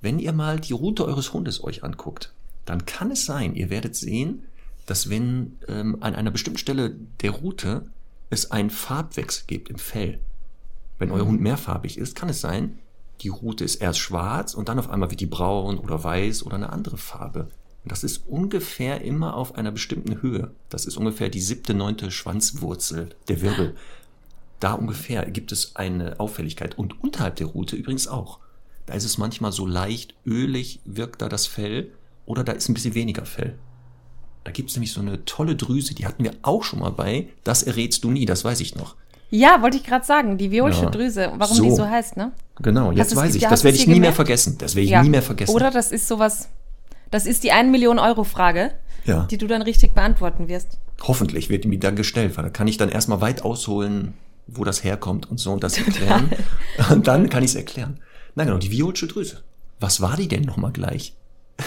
Wenn ihr mal die Route eures Hundes euch anguckt, dann kann es sein, ihr werdet sehen, dass wenn ähm, an einer bestimmten Stelle der Route es einen Farbwechsel gibt im Fell, wenn euer Hund mehrfarbig ist, kann es sein, die Route ist erst schwarz und dann auf einmal wird die braun oder weiß oder eine andere Farbe. Und das ist ungefähr immer auf einer bestimmten Höhe. Das ist ungefähr die siebte, neunte Schwanzwurzel der Wirbel. Da ungefähr gibt es eine Auffälligkeit. Und unterhalb der Route übrigens auch. Da ist es manchmal so leicht ölig, wirkt da das Fell oder da ist ein bisschen weniger Fell. Da gibt es nämlich so eine tolle Drüse, die hatten wir auch schon mal bei. Das errätst du nie, das weiß ich noch. Ja, wollte ich gerade sagen, die Violsche Ja. Drüse, warum So. die so heißt, ne? Genau, jetzt weiß ich. ja, Das werde ich nie mehr gemerkt? vergessen. Das werde ich nie mehr vergessen. Oder das ist sowas, das ist die 1 Million Euro Frage, Ja. die du dann richtig beantworten wirst. Hoffentlich wird die mir dann gestellt, weil da kann ich dann erstmal weit ausholen, wo das herkommt und so und das erklären. und dann kann ich es erklären. Na genau, die Violsche Drüse. Was war die denn nochmal gleich?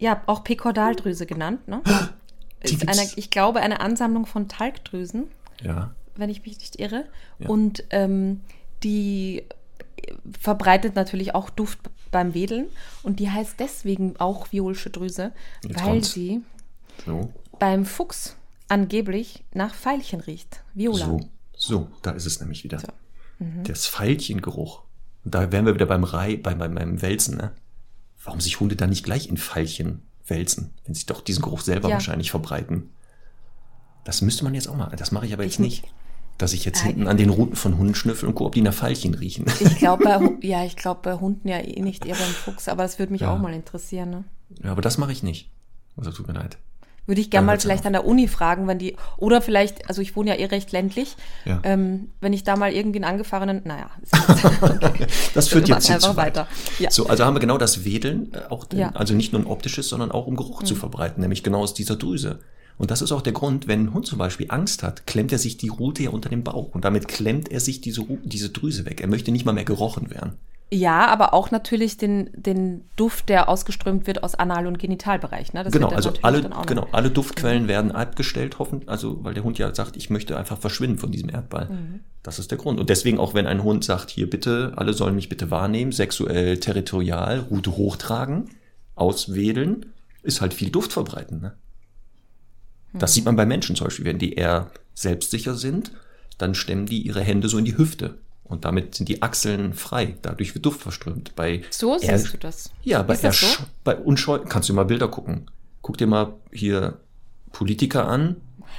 Ja, auch Pekordaldrüse genannt, ne? Eine, ich glaube, eine Ansammlung von Talgdrüsen, Ja. wenn ich mich nicht irre. Ja. Und ähm, die verbreitet natürlich auch Duft beim Wedeln. Und die heißt deswegen auch Violsche Drüse, Jetzt weil kommt's. sie So. beim Fuchs angeblich nach Veilchen riecht. Viola. So. So, da ist es nämlich wieder. So. Mhm. Das Veilchengeruch. Und da wären wir wieder beim Rei, beim, beim, beim Wälzen, ne? Warum sich Hunde dann nicht gleich in Veilchen wälzen, wenn sie doch diesen Geruch selber Ja. wahrscheinlich verbreiten? Das müsste man jetzt auch mal. Das mache ich aber jetzt Ich nicht. Dass ich jetzt Nein. hinten an den Routen von Hunden schnüffel und gucke, ob die nach Veilchen riechen. Ich glaube ja, ich glaube bei Hunden ja eh nicht, eher beim Fuchs, aber das würde mich Ja. auch mal interessieren. Ne? Ja, aber das mache ich nicht. Also tut mir leid. Würde ich gerne mal vielleicht auf. an der Uni fragen, wenn die, oder vielleicht, also ich wohne ja eh recht ländlich, Ja. ähm, wenn ich da mal irgendwie einen angefahrenen, naja, okay. Das führt jetzt einfach weit. weiter. Ja. So, also haben wir genau das Wedeln, äh, auch den. Mhm. also nicht nur ein optisches, sondern auch um Geruch zu verbreiten, nämlich genau aus dieser Drüse. Und das ist auch der Grund, wenn ein Hund zum Beispiel Angst hat, klemmt er sich die Rute ja unter dem Bauch und damit klemmt er sich diese, diese Drüse weg. Er möchte nicht mal mehr gerochen werden. Ja, aber auch natürlich den, den Duft, der ausgeströmt wird aus Anal- und Genitalbereich. Ne? Das genau, also alle, noch- genau, alle Duftquellen werden abgestellt, hoffen, also weil der Hund ja sagt, ich möchte einfach verschwinden von diesem Erdball. Mhm. Das ist der Grund. Und deswegen auch, wenn ein Hund sagt, hier bitte, alle sollen mich bitte wahrnehmen, sexuell, territorial, Rute hochtragen, auswedeln, ist halt viel Duft verbreiten. Ne? Das sieht man bei Menschen zum Beispiel, wenn die eher selbstsicher sind, dann stemmen die ihre Hände so in die Hüfte. Und damit sind die Achseln frei. Dadurch wird Duft verströmt. Bei So siehst du das. ja, bei, das so? bei unscheu kannst du mal Bilder gucken. Guck dir mal hier Politiker an,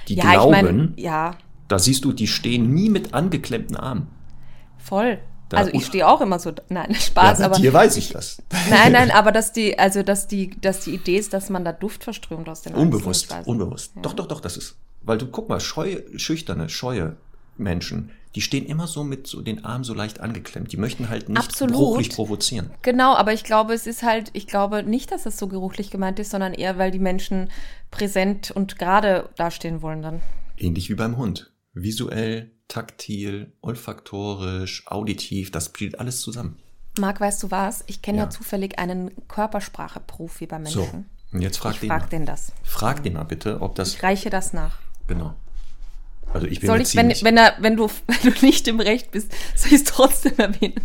die Ja, glauben, ich meine, ja, da siehst du, die stehen nie mit angeklemmten Armen. voll. Da- also ich stehe auch immer so, nein, Spaß, bei aber dir weiß ich das. nein, nein, aber dass die, also dass die, dass die Idee ist, dass man da Duft verströmt aus den Unbewusst, unbewusst. Doch, doch, doch, das ist. Weil du guck mal, scheue, schüchterne, scheue Menschen, die stehen immer so mit so den Armen so leicht angeklemmt. Die möchten halt nicht Absolut. bruchlich provozieren. Genau, aber ich glaube, es ist halt, ich glaube nicht, dass das so geruchlich gemeint ist, sondern eher, weil die Menschen präsent und gerade dastehen wollen dann. Ähnlich wie beim Hund. Visuell, taktil, olfaktorisch, auditiv, das spielt alles zusammen. Marc, weißt du was? Ich kenne ja. Ja. zufällig einen Körpersprache-Profi bei So, Menschen. und jetzt frag ich den frag mal. den das. Frag den mal bitte, ob das Ich reiche das nach. Genau. Also ich bin Soll ich, wenn, wenn, er, wenn, du, wenn du nicht im Recht bist, soll ich es trotzdem erwähnen?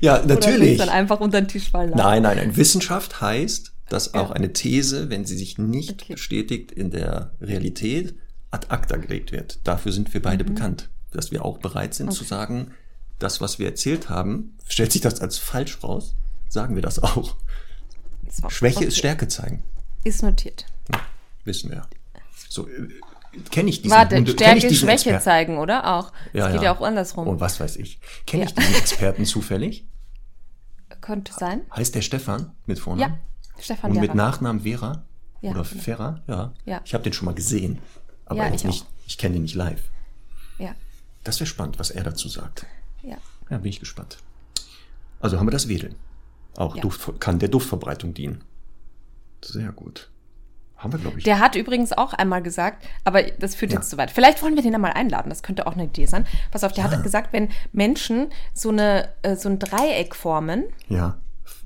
ja, Oder natürlich. dann einfach unter den Tisch fallen lassen? Nein, nein, nein. Wissenschaft heißt, dass auch Ja. eine These, wenn sie sich nicht Okay. bestätigt in der Realität, ad acta gelegt wird. Dafür sind wir Mhm. beide bekannt, dass wir auch bereit sind zu sagen, das, was wir erzählt haben, stellt sich das als falsch raus, sagen wir das auch. So, Schwäche okay. ist Stärke zeigen, Ist notiert. wissen wir. So äh, kenne ich diesen Warte, Hunde- Stärke ich diesen Schwäche Experten? zeigen, oder? Auch. Ja, geht ja. ja auch andersrum. Und was weiß ich. Kenne ich Ja. diesen Experten zufällig? Könnte sein. Heißt der Stefan mit Vornamen? Ja, Stefan Und mit Lehrer. Nachnamen Vera? Ja, Oder genau. Ferra? Ja. Ja. Ich habe den schon mal gesehen. Aber Ja, ich nicht, auch. ich kenne ihn nicht live. Ja, Das wäre spannend, was er dazu sagt. ja. Ja, bin ich gespannt. Also haben wir das Wedeln. Auch Ja. Duft, kann der Duftverbreitung dienen. Sehr gut. Haben wir, glaube ich. Der hat übrigens auch einmal gesagt, aber das führt jetzt zu weit. Vielleicht wollen wir den einmal einladen, das könnte auch eine Idee sein. Pass auf, der Ja. hat gesagt, wenn Menschen so, eine, äh, so ein Dreieck formen, ja.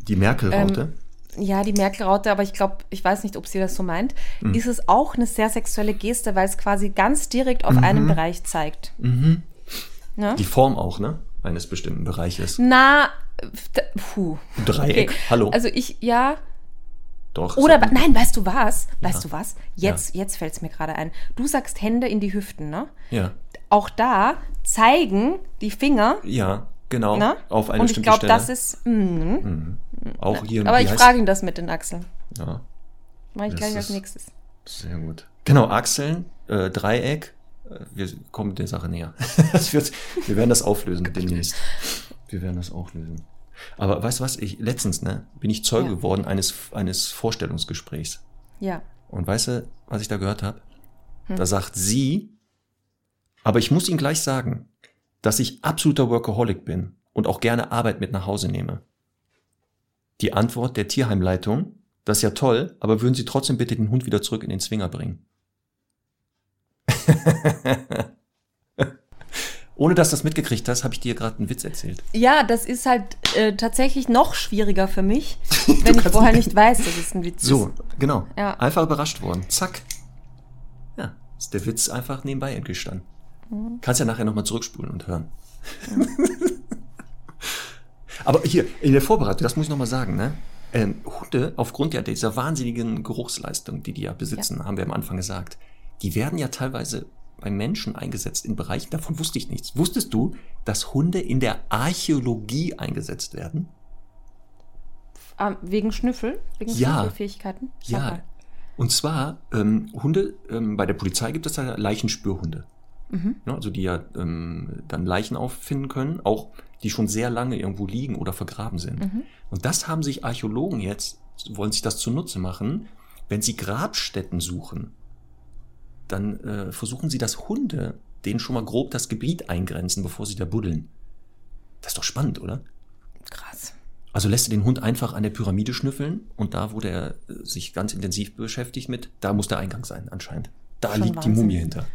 Die Merkel-Raute. Ja, die Merkel-Raute, aber ich glaube, ich weiß nicht, ob sie das so meint, Mhm. ist es auch eine sehr sexuelle Geste, weil es quasi ganz direkt auf einen Bereich zeigt. Mhm. Ne? Die Form auch, ne? Eines bestimmten Bereiches. Na, puh. Dreieck. Okay. Hallo. Also ich, ja, Doch. Oder, ja nein, weißt du was? Weißt Ja. du was? Jetzt, jetzt fällt es mir gerade ein. Du sagst Hände in die Hüften, ne? Ja. Auch da zeigen die Finger, Ja, genau. ne? Auf eine Und ich bestimmte glaube, Stelle. das ist. Mm, auch hier. aber ich heißt- frage ihn das mit den Achseln. Ja. Mach ich Das gleich als nächstes. Sehr gut. Genau, Achseln, äh, Dreieck. Äh, Wir kommen der Sache näher. Wird, wir werden das auflösen demnächst. Wir werden das auflösen. Aber weißt du was? Ich letztens ne, bin ich Zeuge Ja. geworden eines eines Vorstellungsgesprächs. Ja. Und weißt du, was ich da gehört habe? Hm. Da sagt sie, aber ich muss Ihnen gleich sagen, dass ich absoluter Workaholic bin und auch gerne Arbeit mit nach Hause nehme. Die Antwort der Tierheimleitung, das ist ja toll, aber würden Sie trotzdem bitte den Hund wieder zurück in den Zwinger bringen? Ohne dass du das mitgekriegt hast, habe ich dir gerade einen Witz erzählt. Ja, das ist halt äh, tatsächlich noch schwieriger für mich, wenn ich vorher nicht- weiß, dass es ein Witz So, ist. genau. Ja. Einfach überrascht worden. Zack. Ja, ist der Witz einfach nebenbei entgestanden. Mhm. Kannst ja nachher nochmal zurückspulen und hören. Aber hier, in der Vorbereitung, das muss ich nochmal sagen, ne? Ähm, Hunde, aufgrund ja dieser wahnsinnigen Geruchsleistung, die die ja besitzen, haben wir am Anfang gesagt, die werden ja teilweise bei Menschen eingesetzt in Bereichen, davon wusste ich nichts. Wusstest du, dass Hunde in der Archäologie eingesetzt werden? Ah, wegen Schnüffel? Wegen Ja. Schnüffelfähigkeiten? Ja. Und zwar ähm, Hunde, ähm, bei der Polizei gibt es ja Leichenspürhunde. Mhm. Ja, also die ja ähm, dann Leichen auffinden können, auch die schon sehr lange irgendwo liegen oder vergraben sind. Mhm. Und das haben sich Archäologen jetzt, wollen sich das zunutze machen, wenn sie Grabstätten suchen, dann äh, versuchen sie, dass Hunde denen schon mal grob das Gebiet eingrenzen, bevor sie da buddeln. Das ist doch spannend, oder? Krass. Also lässt du den Hund einfach an der Pyramide schnüffeln und da, wo der äh, sich ganz intensiv beschäftigt mit, da muss der Eingang sein, anscheinend. Da Schon liegt die Wahnsinn. Mumie hinter.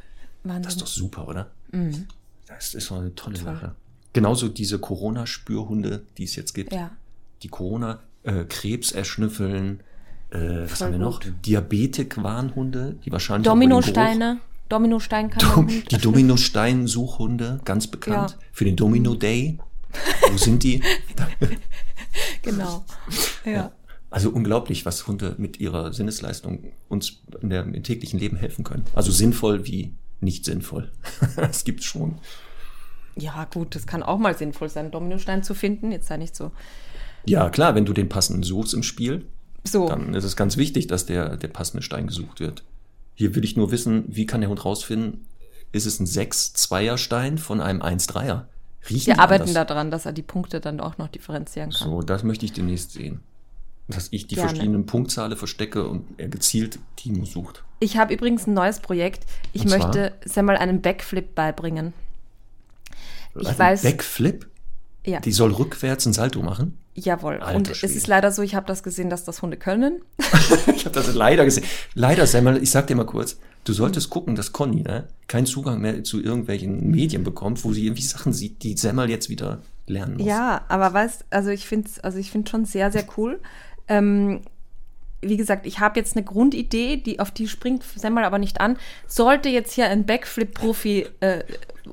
Wahnsinn. Das ist doch super, oder? Mhm. Das ist doch eine tolle Toll. Sache. Genauso diese Corona-Spürhunde, die es jetzt gibt. Ja. Die Corona, äh, erschnüffeln, äh, was haben wir noch? Diabetik-Warnhunde, die wahrscheinlich Dominosteine. Dominostein kann Dom die. Dominostein-Suchhunde, ganz bekannt. Ja. Für den Domino Day. Wo sind die? Genau. Ja. Also unglaublich, was Hunde mit ihrer Sinnesleistung uns in der, im täglichen Leben helfen können. Also sinnvoll wie nicht sinnvoll. Das gibt's schon. Ja, gut, das kann auch mal sinnvoll sein, einen Dominostein zu finden. Jetzt sei nicht so. Ja, klar, wenn du den passenden suchst im Spiel, So. dann ist es ganz wichtig, dass der, der passende Stein gesucht wird. Hier will ich nur wissen, wie kann der Hund rausfinden, ist es ein 6-2er-Stein von einem 1-3er? Riechen Wir arbeiten daran, dass er die Punkte dann auch noch differenzieren kann. So, das möchte ich demnächst sehen. Dass ich die Gerne. verschiedenen Punktzahlen verstecke und er gezielt Timo sucht. Ich habe übrigens ein neues Projekt. Ich möchte Semmel einen Backflip beibringen. Ich Was, weiß- Backflip? Ja, Die soll rückwärts ein Salto machen? jawohl. Alter Und es Schwede. ist leider so, ich habe das gesehen, dass das Hunde können. Ich habe das leider gesehen. Leider, Semmel, ich sag dir mal kurz, du solltest gucken, dass Conny ne, keinen Zugang mehr zu irgendwelchen Medien bekommt, wo sie irgendwie Sachen sieht, die Semmel jetzt wieder lernen muss. Ja, aber weißt, also ich finde es also ich finde schon sehr, sehr cool. Ähm, wie gesagt, ich habe jetzt eine Grundidee, die, auf die springt Semmel aber nicht an. Sollte jetzt hier ein Backflip-Profi äh,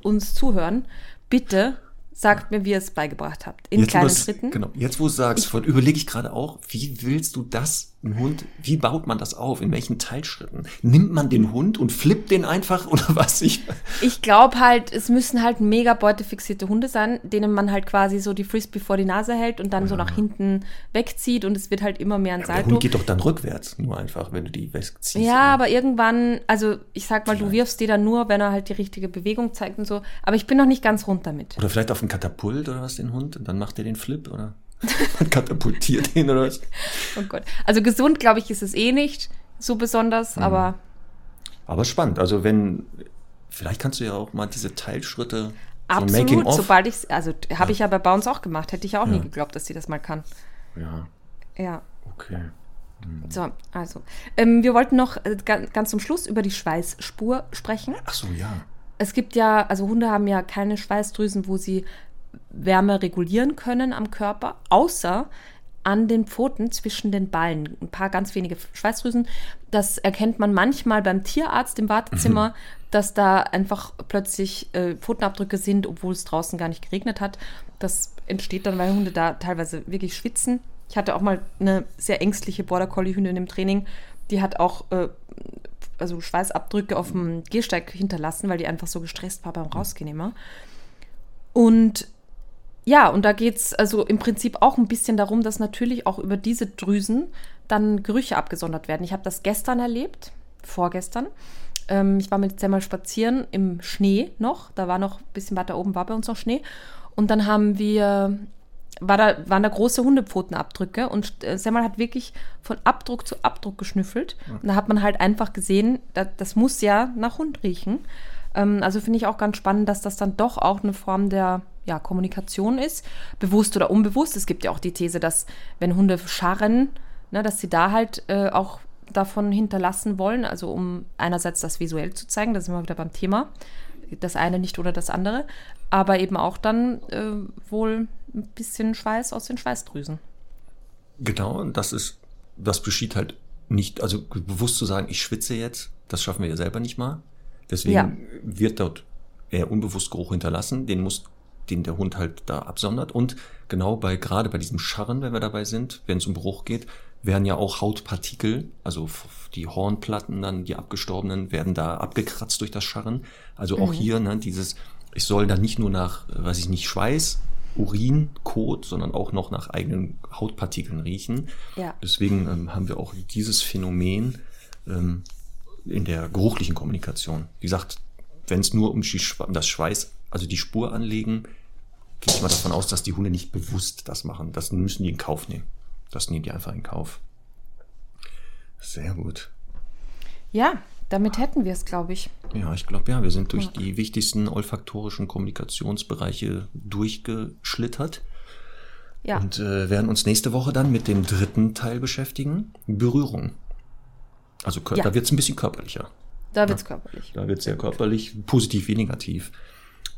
uns zuhören, bitte sagt mir, wie ihr es beigebracht habt. In Jetzt, kleinen Schritten. Genau. Jetzt, wo du sagst, überlege ich gerade auch, wie willst du das, ein Hund, wie baut man das auf? In welchen Teilschritten? Nimmt man den Hund und flippt den einfach oder was? Ich, Ich glaube halt, es müssen halt mega beutefixierte Hunde sein, denen man halt quasi so die Frisbee vor die Nase hält und dann so nach hinten wegzieht und es wird halt immer mehr ein der Salto. Hund geht doch dann rückwärts, nur einfach, wenn du die wegziehst. Ja, aber irgendwann, also ich sag mal, du wirfst die dann nur, wenn er halt die richtige Bewegung zeigt und so. Aber ich bin noch nicht ganz rund damit. Oder vielleicht auf ein Katapult oder was, den Hund, und dann macht er den Flip, oder? Man katapultiert ihn oder was? Oh Gott. Also gesund, glaube ich, ist es eh nicht so besonders, Mhm. aber Aber spannend. Also wenn, vielleicht kannst du ja auch mal diese Teilschritte, so absolut, Making-of. sobald ich also habe ich ja bei Bounce auch gemacht, hätte ich ja auch nie Ja. geglaubt, dass sie das mal kann. Ja, Ja. okay. So, also. Ähm, wir wollten noch äh, ga- ganz zum Schluss über die Schweißspur sprechen. Ach so, ja. Es gibt ja, also Hunde haben ja keine Schweißdrüsen, wo sie Wärme regulieren können am Körper, außer an den Pfoten zwischen den Ballen. Ein paar ganz wenige Schweißdrüsen. Das erkennt man manchmal beim Tierarzt im Wartezimmer, dass da einfach plötzlich äh, Pfotenabdrücke sind, obwohl es draußen gar nicht geregnet hat. Das entsteht dann, weil Hunde da teilweise wirklich schwitzen. Ich hatte auch mal eine sehr ängstliche Border Collie Hündin im Training, die hat auch äh, also Schweißabdrücke auf dem Gehsteig hinterlassen, weil die einfach so gestresst war beim Rausgehen immer. Und ja, und da geht es also im Prinzip auch ein bisschen darum, dass natürlich auch über diese Drüsen dann Gerüche abgesondert werden. Ich habe das gestern erlebt, vorgestern. Ähm, ich war mit Semmel spazieren im Schnee noch. Da war noch ein bisschen weiter oben, war bei uns noch Schnee. Und dann haben wir, war da, waren da große Hundepfotenabdrücke und äh, Semmel hat wirklich von Abdruck zu Abdruck geschnüffelt. Und da hat man halt einfach gesehen, da, das muss ja nach Hund riechen. Ähm, also finde ich auch ganz spannend, dass das dann doch auch eine Form der ja, Kommunikation ist, bewusst oder unbewusst. Es gibt ja auch die These, dass wenn Hunde scharren, ne, dass sie da halt äh, auch davon hinterlassen wollen, also um einerseits das visuell zu zeigen, da sind wir wieder beim Thema, das eine nicht oder das andere, aber eben auch dann äh, wohl ein bisschen Schweiß aus den Schweißdrüsen. Genau, und das ist, das geschieht halt nicht, also bewusst zu sagen, ich schwitze jetzt, das schaffen wir ja selber nicht mal. Deswegen Ja. wird dort eher unbewusst Geruch hinterlassen, den muss, den der Hund halt da absondert. Und genau bei, gerade bei diesem Scharren, wenn wir dabei sind, wenn es um Geruch geht, werden ja auch Hautpartikel, also die Hornplatten dann, die abgestorbenen, werden da abgekratzt durch das Scharren. Also auch hier, ne, dieses, ich soll da nicht nur nach, weiß ich nicht, Schweiß, Urin, Kot, sondern auch noch nach eigenen Hautpartikeln riechen. Ja. Deswegen ähm, haben wir auch dieses Phänomen ähm, in der geruchlichen Kommunikation. Wie gesagt, wenn es nur um um das Schweiß, also die Spur anlegen, gehe ich mal davon aus, dass die Hunde nicht bewusst das machen. Das müssen die in Kauf nehmen. Das nehmen die einfach in Kauf. Sehr gut. Ja, damit hätten wir es, glaube ich. Ja, ich glaube, ja, wir sind durch die wichtigsten olfaktorischen Kommunikationsbereiche durchgeschlittert Ja, und äh, werden uns nächste Woche dann mit dem dritten Teil beschäftigen. Berührung. Also Ja. da wird es ein bisschen körperlicher. da wird es körperlich. Da wird sehr körperlich, positiv wie negativ.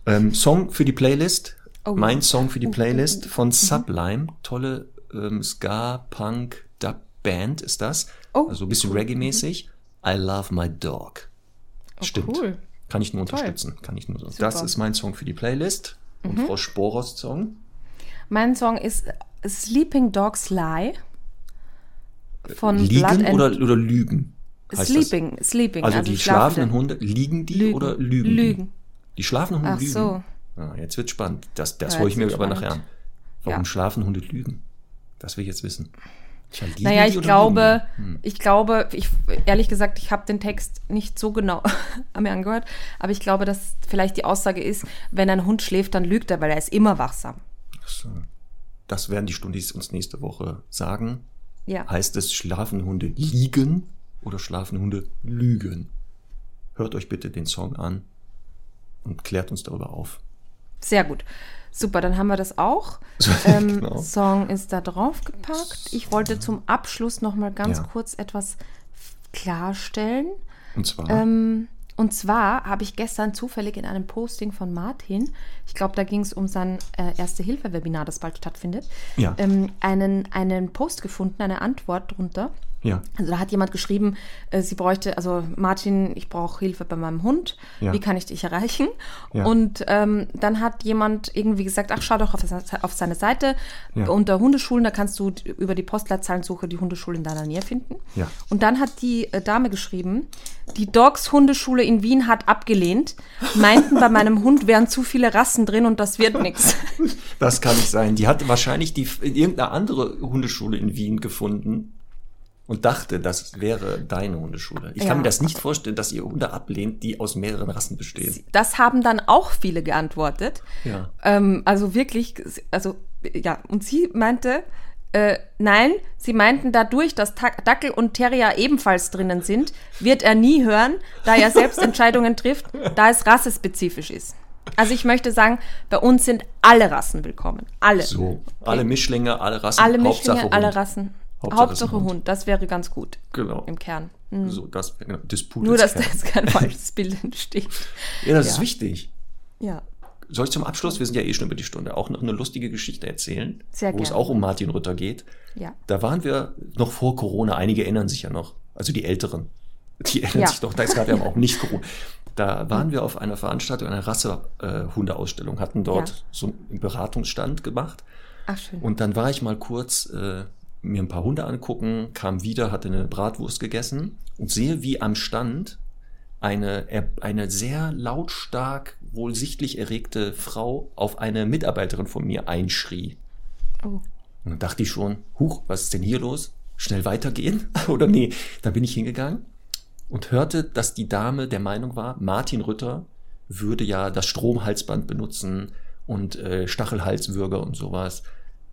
Ähm, Song für die Playlist Oh, mein Song für die Oh, Playlist oh. von Sublime. Tolle ähm, Ska, Punk, Dub Band ist das. Oh, also ein bisschen. Reggae-mäßig. I Love My Dog. Oh, Stimmt. Cool. Kann ich nur Toll. unterstützen. Kann ich nur so. Mhm. Das ist mein Song für die Playlist. Und Frau Sporos Song. Mein Song ist Sleeping Dogs Lie von Blood Liegen oder, oder Lügen? Sleeping, Sleeping. Das? Also, die schlafenden Schlafende. Hunde, liegen die Lügen. oder lügen? die? Lügen. Die schlafenden Hunde Ach lügen. so. Ah, jetzt wird spannend. Das, das Ja, hole ich mir aber spannend. nachher an. Warum Ja. schlafen Hunde lügen? Das will ich jetzt wissen. Tja, liegen Naja, ich glaube, lügen die? ich glaube, ich, ehrlich gesagt, ich habe den Text nicht so genau mir angehört, aber ich glaube, dass vielleicht die Aussage ist, wenn ein Hund schläft, dann lügt er, weil er ist immer wachsam. Das werden die Stundis uns nächste Woche sagen. Ja. Heißt es, schlafen Hunde liegen oder schlafen Hunde lügen? Hört euch bitte den Song an und klärt uns darüber auf. Sehr gut. Super, dann haben wir das auch. So, Ähm, genau. Song ist da drauf gepackt. Ich wollte zum Abschluss noch mal ganz Ja. kurz etwas klarstellen. Und zwar, Ähm, und zwar habe ich gestern zufällig in einem Posting von Martin, ich glaube, da ging es um sein äh, Erste-Hilfe-Webinar, das bald stattfindet, Ja. ähm, einen, einen Post gefunden, eine Antwort drunter. Ja, Also da hat jemand geschrieben, äh, sie bräuchte, also Martin, ich brauche Hilfe bei meinem Hund. Ja. Wie kann ich dich erreichen? Ja. Und ähm, dann hat jemand irgendwie gesagt, ach, schau doch auf, auf seine Seite Ja. unter Hundeschulen, da kannst du über die Postleitzahlensuche die Hundeschule in deiner Nähe finden. Ja. Und dann hat die äh, Dame geschrieben, die Dogs Hundeschule in Wien hat abgelehnt, meinten, bei meinem Hund wären zu viele Rassen drin und das wird nichts. das kann nicht sein. Die hat wahrscheinlich die, irgendeine andere Hundeschule in Wien gefunden und dachte, das wäre deine Hundeschule. Ich Ja. kann mir das nicht vorstellen, dass ihr Hunde ablehnt, die aus mehreren Rassen bestehen. Das haben dann auch viele geantwortet. Ja. Ähm, also wirklich, also ja, und sie meinte, äh, nein, sie meinten dadurch, dass Dackel und Terrier ebenfalls drinnen sind, wird er nie hören, da er selbst Entscheidungen trifft, da es rassespezifisch ist. Also ich möchte sagen, bei uns sind alle Rassen willkommen. Alle. So, alle Mischlinge, alle Rassen, alle Hauptsache Mischlinge, Hund. alle Rassen. Hauptsache Hauptsache, ist Hund. Hund. das wäre ganz gut Genau. im Kern. Mhm. So, das, genau, Disput Nur, ist dass da jetzt kein falsches Bild entsteht. Ja, das ist Ja. wichtig. Ja. Soll ich zum Abschluss, wir sind ja eh schon über die Stunde, auch noch eine lustige Geschichte erzählen, Sehr wo es gerne. auch um Martin Rütter geht. Ja. Da waren wir noch vor Corona, einige erinnern sich ja noch, also die Älteren, die erinnern Ja. sich noch, da es gab ja auch nicht Corona. Da waren wir auf einer Veranstaltung, einer Rasse-Hundeausstellung, hatten dort Ja. so einen Beratungsstand gemacht Ach schön. und dann war ich mal kurz äh, mir ein paar Hunde angucken, kam wieder, hatte eine Bratwurst gegessen und sehe, wie am Stand eine, eine sehr lautstark, wohl sichtlich erregte Frau auf eine Mitarbeiterin von mir einschrie. oh. Und dann dachte ich schon, huch, was ist denn hier los? Schnell weitergehen? Oder nee, dann bin ich hingegangen und hörte, dass die Dame der Meinung war, Martin Rütter würde ja das Stromhalsband benutzen und äh, Stachelhalswürger und sowas.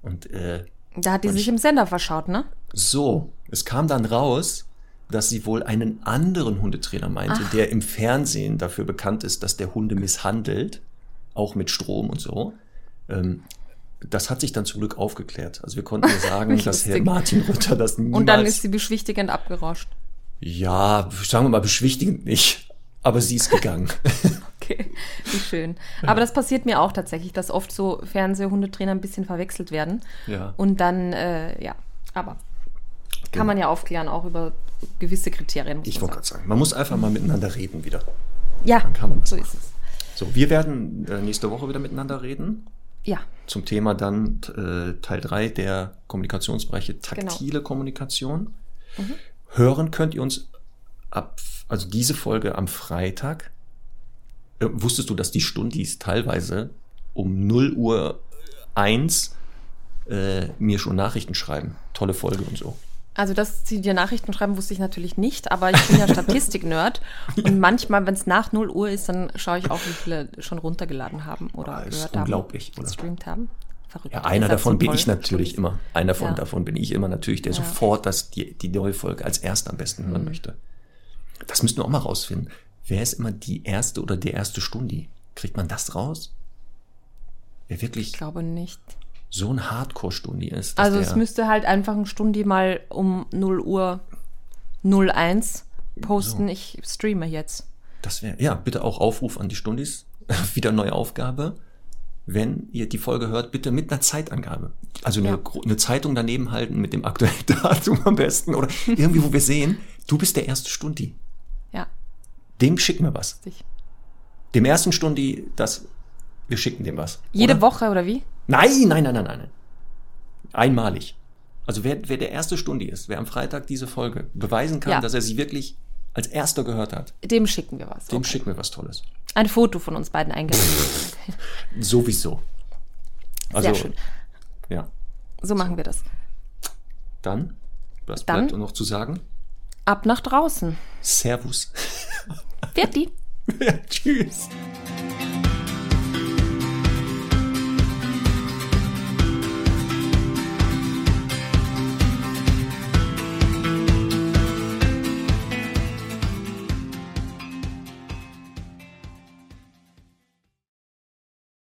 Und äh, Da hat die Und sich ich- im Sender verschaut, ne? so, es kam dann raus, dass sie wohl einen anderen Hundetrainer meinte, Ach. der im Fernsehen dafür bekannt ist, dass der Hunde misshandelt, auch mit Strom und so. Ähm, das hat sich dann zum Glück aufgeklärt. Also wir konnten sagen, dass Herr. Martin Rütter das niemals... Und dann ist sie beschwichtigend abgerauscht. ja, sagen wir mal beschwichtigend nicht. Aber sie ist gegangen. Okay, wie schön. Aber das passiert mir auch tatsächlich, dass oft so Fernsehhundetrainer ein bisschen verwechselt werden. ja. Und dann, äh, ja, aber Genau. kann man ja aufklären, auch über gewisse Kriterien. Ich wollte gerade sagen, man muss einfach mal miteinander reden wieder. Ja, kann man das so machen. ist es. So, wir werden äh, nächste Woche wieder miteinander reden. Ja, zum Thema dann äh, Teil 3 der Kommunikationsbereiche taktile Kommunikation. Hören könnt ihr uns ab, also diese Folge am Freitag. Äh, wusstest du, dass die Stundis teilweise um 0 Uhr 1 äh, mir schon Nachrichten schreiben? Tolle Folge und so. also dass sie dir Nachrichten schreiben, wusste ich natürlich nicht, aber ich bin ja Statistik-Nerd und manchmal, wenn es nach 0 Uhr ist, dann schaue ich auch, wie viele schon runtergeladen haben oder Ah, ist gehört unglaublich, haben, oder? gestreamt haben. Verrückt. Ja, einer davon bin ich natürlich immer. Einer von Ja. davon bin ich immer natürlich, der Ja. Mhm. sofort das, die, die neue Folge als erster am besten hören möchte. Das müssten wir auch mal rausfinden. Wer ist immer die erste oder der erste Stundi? Kriegt man das raus? Wer Ich wirklich glaube nicht. so ein Hardcore-Stundi ist. Also es müsste halt einfach ein Stundi mal um 0 Uhr 01 posten. So. Ich streame jetzt. Das wäre, ja, bitte auch Aufruf an die Stundis. Wieder neue Aufgabe. wenn ihr die Folge hört, bitte mit einer Zeitangabe. Also eine, Ja. eine Zeitung daneben halten mit dem aktuellen Datum am besten oder irgendwie, wo wir sehen, du bist der erste Stundi. Ja, Dem schicken wir was. Dem ersten Stundi, das, wir schicken dem was. Jede oder? Woche oder wie? Nein, nein, nein, nein, nein. nein. Einmalig. Also wer, wer der erste Stundi ist, wer am Freitag diese Folge beweisen kann, Ja. dass er sie wirklich als erster gehört hat, Dem schicken wir was. dem Okay. schicken wir was Tolles. Ein Foto von uns beiden eingeladen. Sowieso. Also, Sehr schön. Ja. So machen wir das. Dann, was Dann? bleibt noch zu sagen? ab nach draußen. Servus. Fertig. ja, tschüss.